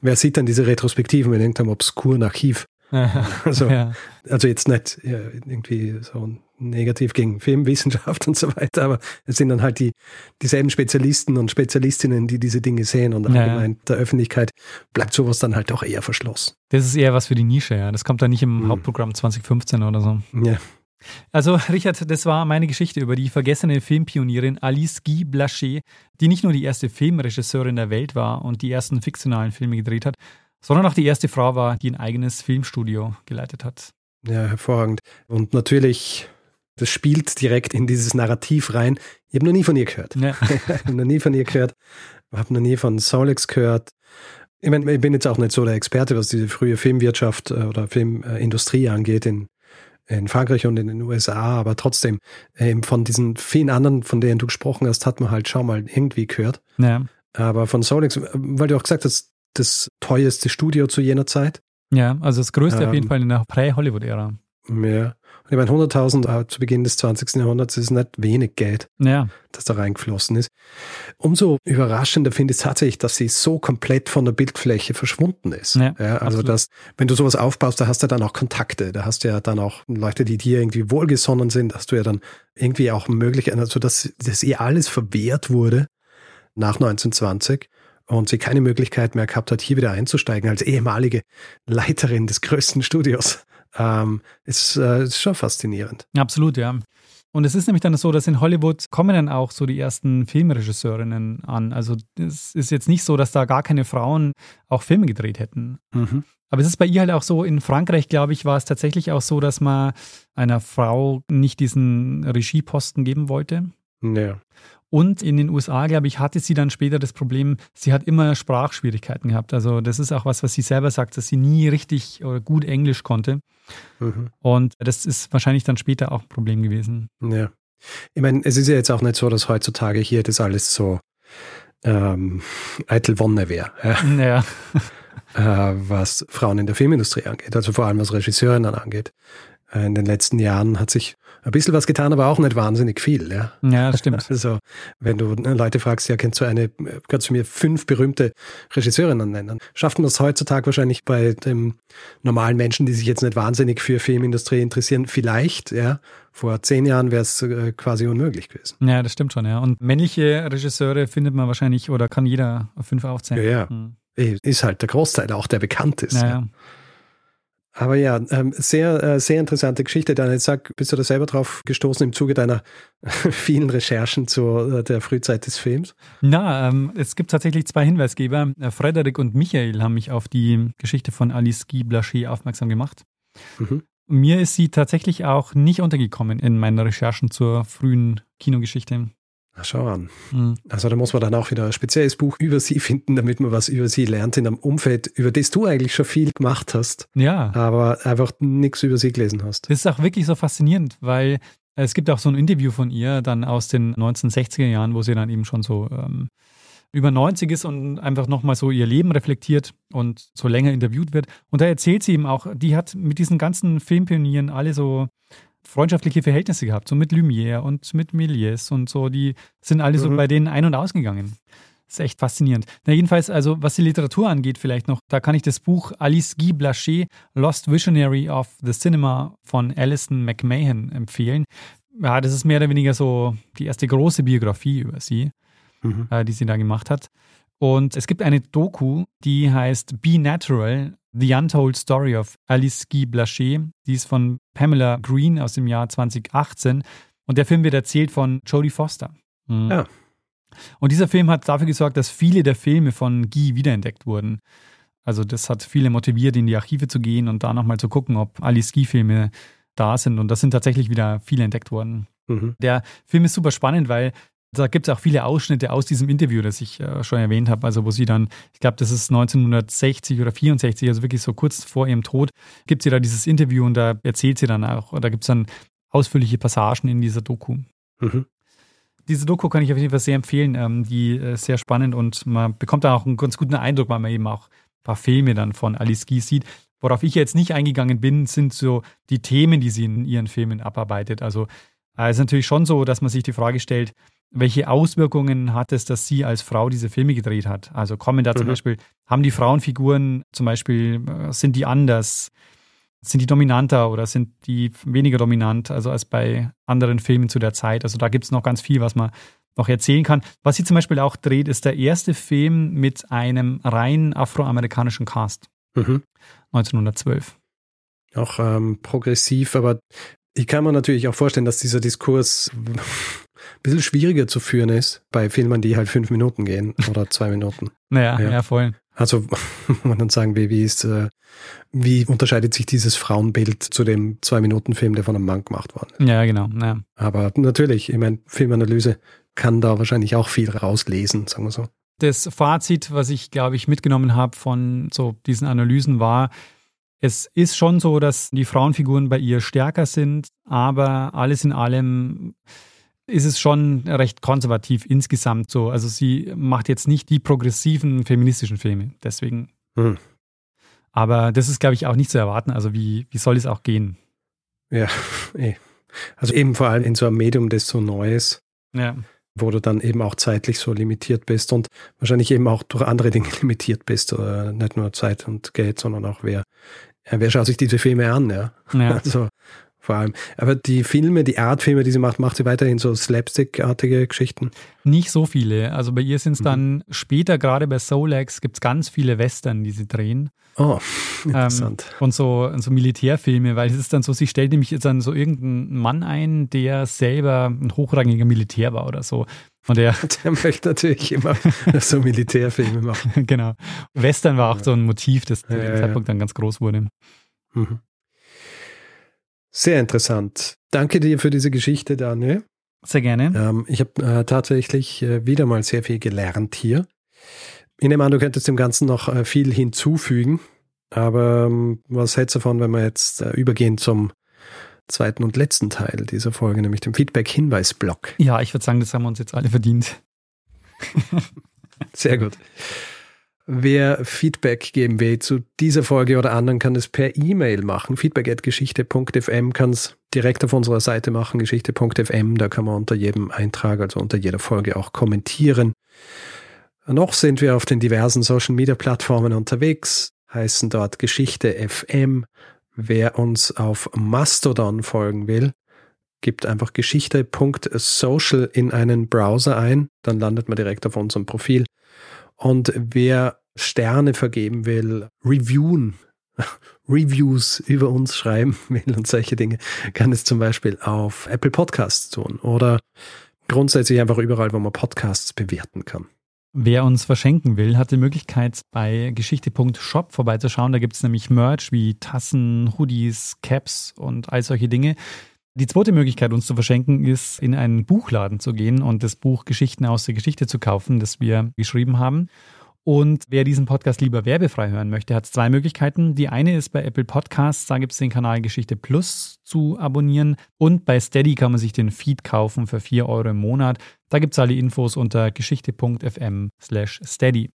A: wer sieht dann diese Retrospektiven in irgendeinem obskuren Archiv? also, ja. also jetzt nicht irgendwie so negativ gegen Filmwissenschaft und so weiter, aber es sind dann halt die dieselben Spezialisten und Spezialistinnen, die diese Dinge sehen und allgemein ja. der Öffentlichkeit bleibt sowas dann halt auch eher verschlossen.
B: Das ist eher was für die Nische, ja. Das kommt dann nicht im mhm. Hauptprogramm 2015 oder so. Ja. Also, Richard, das war meine Geschichte über die vergessene Filmpionierin Alice Guy Blaché, die nicht nur die erste Filmregisseurin der Welt war und die ersten fiktionalen Filme gedreht hat, sondern auch die erste Frau war, die ein eigenes Filmstudio geleitet hat.
A: Ja, hervorragend. Und natürlich, das spielt direkt in dieses Narrativ rein. Ich habe noch nie von ihr gehört. Ja. ich habe noch nie von ihr gehört. Ich habe noch nie von Solex gehört. Ich meine, ich bin jetzt auch nicht so der Experte, was diese frühe Filmwirtschaft äh, oder Filmindustrie angeht in, in Frankreich und in den USA, aber trotzdem, ähm, von diesen vielen anderen, von denen du gesprochen hast, hat man halt schon mal irgendwie gehört. Ja. Aber von Solex, weil du auch gesagt hast, das teuerste Studio zu jener Zeit.
B: Ja, also das größte ähm, auf jeden ähm, Fall in der Prä-Hollywood-Ära.
A: Ja. Und ich meine, 100.000 zu Beginn des 20. Jahrhunderts ist nicht wenig Geld, ja. das da reingeflossen ist. Umso überraschender finde ich es tatsächlich, dass sie so komplett von der Bildfläche verschwunden ist. Ja, ja also, dass, wenn du sowas aufbaust, da hast du dann auch Kontakte, da hast du ja dann auch Leute, die dir irgendwie wohlgesonnen sind, hast du ja dann irgendwie auch möglich, also dass das eh alles verwehrt wurde nach 1920 und sie keine Möglichkeit mehr gehabt hat, hier wieder einzusteigen als ehemalige Leiterin des größten Studios. Ähm, ist, äh, ist schon faszinierend.
B: Absolut, ja. Und es ist nämlich dann so, dass in Hollywood kommen dann auch so die ersten Filmregisseurinnen an. Also es ist jetzt nicht so, dass da gar keine Frauen auch Filme gedreht hätten. Mhm. Aber es ist bei ihr halt auch so, in Frankreich, glaube ich, war es tatsächlich auch so, dass man einer Frau nicht diesen Regieposten geben wollte.
A: Ja.
B: Und in den USA, glaube ich, hatte sie dann später das Problem, sie hat immer Sprachschwierigkeiten gehabt. Also das ist auch was, was sie selber sagt, dass sie nie richtig oder gut Englisch konnte. Mhm. Und das ist wahrscheinlich dann später auch ein Problem gewesen.
A: Ja. Ich meine, es ist ja jetzt auch nicht so, dass heutzutage hier das alles so ähm, eitel Wonne wäre. Ja. ja. äh, was Frauen in der Filmindustrie angeht, also vor allem was Regisseurinnen angeht. Äh, in den letzten Jahren hat sich ein bisschen was getan, aber auch nicht wahnsinnig viel. Ja,
B: ja das stimmt.
A: Also, wenn du ne, Leute fragst, ja, kennst du eine, kannst du mir fünf berühmte Regisseurinnen nennen? Schafft man das heutzutage wahrscheinlich bei dem normalen Menschen, die sich jetzt nicht wahnsinnig für Filmindustrie interessieren? Vielleicht, ja. Vor zehn Jahren wäre es äh, quasi unmöglich gewesen.
B: Ja, das stimmt schon, ja. Und männliche Regisseure findet man wahrscheinlich oder kann jeder auf fünf aufzählen.
A: Ja, ja. Hm. Ist halt der Großteil auch, der bekannt ist. Ja, ja. Aber ja, ähm, sehr, äh, sehr interessante Geschichte. Daniel, sag, bist du da selber drauf gestoßen im Zuge deiner vielen Recherchen zu äh, der Frühzeit des Films?
B: Na, ähm, es gibt tatsächlich zwei Hinweisgeber. Äh, Frederik und Michael haben mich auf die Geschichte von Alice Guy Blaché aufmerksam gemacht. Mhm. Mir ist sie tatsächlich auch nicht untergekommen in meinen Recherchen zur frühen Kinogeschichte.
A: Na, schau an. Mhm. Also da muss man dann auch wieder ein spezielles Buch über sie finden, damit man was über sie lernt in einem Umfeld, über das du eigentlich schon viel gemacht hast.
B: Ja.
A: Aber einfach nichts über sie gelesen hast.
B: Das ist auch wirklich so faszinierend, weil es gibt auch so ein Interview von ihr dann aus den 1960er Jahren, wo sie dann eben schon so ähm, über 90 ist und einfach nochmal so ihr Leben reflektiert und so länger interviewt wird. Und da erzählt sie eben auch, die hat mit diesen ganzen Filmpionieren alle so freundschaftliche Verhältnisse gehabt, so mit Lumière und mit Méliès und so, die sind alle mhm. so bei denen ein- und ausgegangen. Das ist echt faszinierend. Na, jedenfalls, also was die Literatur angeht, vielleicht noch, da kann ich das Buch Alice Guy Blaché, Lost Visionary of the Cinema von Alison McMahon empfehlen. Ja, das ist mehr oder weniger so die erste große Biografie über sie, mhm. äh, die sie da gemacht hat. Und es gibt eine Doku, die heißt Be Natural, The Untold Story of Alice Guy Blaché. Die ist von Pamela Green aus dem Jahr 2018. Und der Film wird erzählt von Jodie Foster.
A: Mhm. Ja.
B: Und dieser Film hat dafür gesorgt, dass viele der Filme von Guy wiederentdeckt wurden. Also das hat viele motiviert, in die Archive zu gehen und da nochmal zu gucken, ob Alice Guy-Filme da sind. Und das sind tatsächlich wieder viele entdeckt worden. Mhm. Der Film ist super spannend, weil da gibt es auch viele Ausschnitte aus diesem Interview, das ich äh, schon erwähnt habe, also wo sie dann, ich glaube, das ist 1960 oder 64, also wirklich so kurz vor ihrem Tod, gibt sie da dieses Interview und da erzählt sie dann auch, da gibt es dann ausführliche Passagen in dieser Doku. Mhm. Diese Doku kann ich auf jeden Fall sehr empfehlen, ähm, die ist äh, sehr spannend und man bekommt da auch einen ganz guten Eindruck, weil man eben auch ein paar Filme dann von Alice Guy sieht. Worauf ich jetzt nicht eingegangen bin, sind so die Themen, die sie in ihren Filmen abarbeitet. Also äh, es ist natürlich schon so, dass man sich die Frage stellt, welche Auswirkungen hat es, dass sie als Frau diese Filme gedreht hat? Also kommen da zum mhm. Beispiel, haben die Frauenfiguren zum Beispiel, äh, sind die anders? Sind die dominanter oder sind die weniger dominant, also als bei anderen Filmen zu der Zeit? Also da gibt es noch ganz viel, was man noch erzählen kann. Was sie zum Beispiel auch dreht, ist der erste Film mit einem rein afroamerikanischen Cast. Mhm. 1912.
A: Auch ähm, progressiv, aber ich kann mir natürlich auch vorstellen, dass dieser Diskurs ein bisschen schwieriger zu führen ist bei Filmen, die halt fünf Minuten gehen oder zwei Minuten.
B: Naja, ja, ja voll.
A: Also man dann sagen, wie, wie ist, äh, wie unterscheidet sich dieses Frauenbild zu dem Zwei-Minuten-Film, der von einem Mann gemacht worden
B: ist? Ja, genau. Ja.
A: Aber natürlich, ich meine, Filmanalyse kann da wahrscheinlich auch viel rauslesen, sagen wir so.
B: Das Fazit, was ich, glaube ich, mitgenommen habe von so diesen Analysen war, es ist schon so, dass die Frauenfiguren bei ihr stärker sind, aber alles in allem ist es schon recht konservativ insgesamt so. Also sie macht jetzt nicht die progressiven feministischen Filme, deswegen. Hm. Aber das ist, glaube ich, auch nicht zu erwarten. Also wie, wie soll es auch gehen?
A: Ja, eh. Also eben vor allem in so einem Medium, das so neu ist.
B: Ja.
A: Wo du dann eben auch zeitlich so limitiert bist und wahrscheinlich eben auch durch andere Dinge limitiert bist. Oder nicht nur Zeit und Geld, sondern auch wer, wer schaut sich diese Filme an, ja.
B: ja.
A: Also vor allem. Aber die Filme, die Artfilme, die sie macht, macht sie weiterhin so Slapstick-artige Geschichten?
B: Nicht so viele. Also bei ihr sind es mhm. dann später, gerade bei Solex, gibt es ganz viele Western, die sie drehen.
A: Oh, interessant.
B: Ähm, und so, so Militärfilme, weil es ist dann so, sie stellt nämlich jetzt dann so irgendeinen Mann ein, der selber ein hochrangiger Militär war oder so. Und der,
A: der möchte natürlich immer so Militärfilme machen.
B: genau. Western war auch ja. so ein Motiv, das zu dem ja, Zeitpunkt dann ganz groß wurde. Mhm.
A: Sehr interessant. Danke dir für diese Geschichte, Daniel.
B: Sehr gerne.
A: Ähm, ich habe äh, tatsächlich äh, wieder mal sehr viel gelernt hier. Ich nehme an, du könntest dem Ganzen noch äh, viel hinzufügen. Aber ähm, was hältst du davon, wenn wir jetzt äh, übergehen zum zweiten und letzten Teil dieser Folge, nämlich dem Feedback-Hinweis-Block?
B: Ja, ich würde sagen, das haben wir uns jetzt alle verdient.
A: Sehr gut. Wer Feedback geben will zu dieser Folge oder anderen, kann es per E-Mail machen. Feedback.geschichte.fm kann es direkt auf unserer Seite machen, geschichte.fm. Da kann man unter jedem Eintrag, also unter jeder Folge auch kommentieren. Noch sind wir auf den diversen Social Media Plattformen unterwegs, heißen dort Geschichte FM. Wer uns auf Mastodon folgen will, gibt einfach geschichte.social in einen Browser ein, dann landet man direkt auf unserem Profil. Und wer Sterne vergeben will, reviewen, Reviews über uns schreiben will und solche Dinge, kann es zum Beispiel auf Apple Podcasts tun oder grundsätzlich einfach überall, wo man Podcasts bewerten kann.
B: Wer uns verschenken will, hat die Möglichkeit, bei geschichte.shop vorbeizuschauen. Da gibt es nämlich Merch wie Tassen, Hoodies, Caps und all solche Dinge. Die zweite Möglichkeit, uns zu verschenken, ist, in einen Buchladen zu gehen und das Buch Geschichten aus der Geschichte zu kaufen, das wir geschrieben haben. Und wer diesen Podcast lieber werbefrei hören möchte, hat zwei Möglichkeiten. Die eine ist bei Apple Podcasts, da gibt es den Kanal Geschichte Plus zu abonnieren. Und bei Steady kann man sich den Feed kaufen für 4 Euro im Monat. Da gibt es alle Infos unter geschichte.fm slash steady.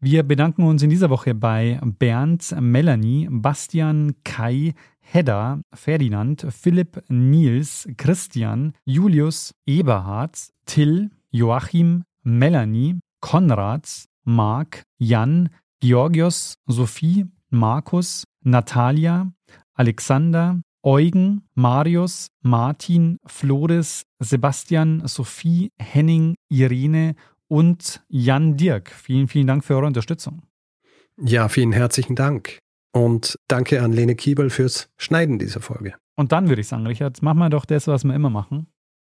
B: Wir bedanken uns in dieser Woche bei Bernd, Melanie, Bastian, Kai, Hedda, Ferdinand, Philipp, Nils, Christian, Julius, Eberhard, Till, Joachim, Melanie, Konrad, Marc, Jan, Georgios, Sophie, Markus, Natalia, Alexander, Eugen, Marius, Martin, Floris, Sebastian, Sophie, Henning, Irene und Jan Dirk. Vielen, vielen Dank für eure Unterstützung.
A: Ja, vielen herzlichen Dank. Und danke an Lene Kiebel fürs Schneiden dieser Folge.
B: Und dann würde ich sagen, Richard, machen wir doch das, was wir immer machen.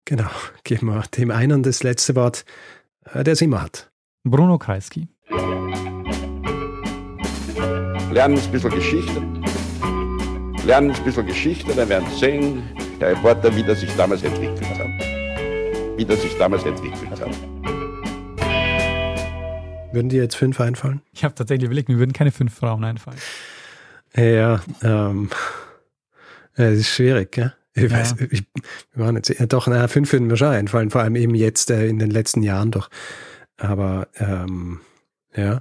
A: Genau, geben wir dem einen das letzte Wort, äh, der es immer hat.
B: Bruno Kreisky.
C: Lernen ein bisschen Geschichte. Lernen ein bisschen Geschichte, dann werden Sie sehen, der Reporter, wie das sich damals entwickelt hat. Wie das sich damals entwickelt hat.
A: Würden dir jetzt fünf einfallen?
B: Ich habe tatsächlich überlegt, mir würden keine fünf Frauen einfallen.
A: Ja, ähm, es ist schwierig, gell? Ich ja. weiß, ich, wir waren jetzt, ja, doch, na, fünf würden mir schon einfallen, vor allem eben jetzt äh, in den letzten Jahren doch. Aber ähm, ja.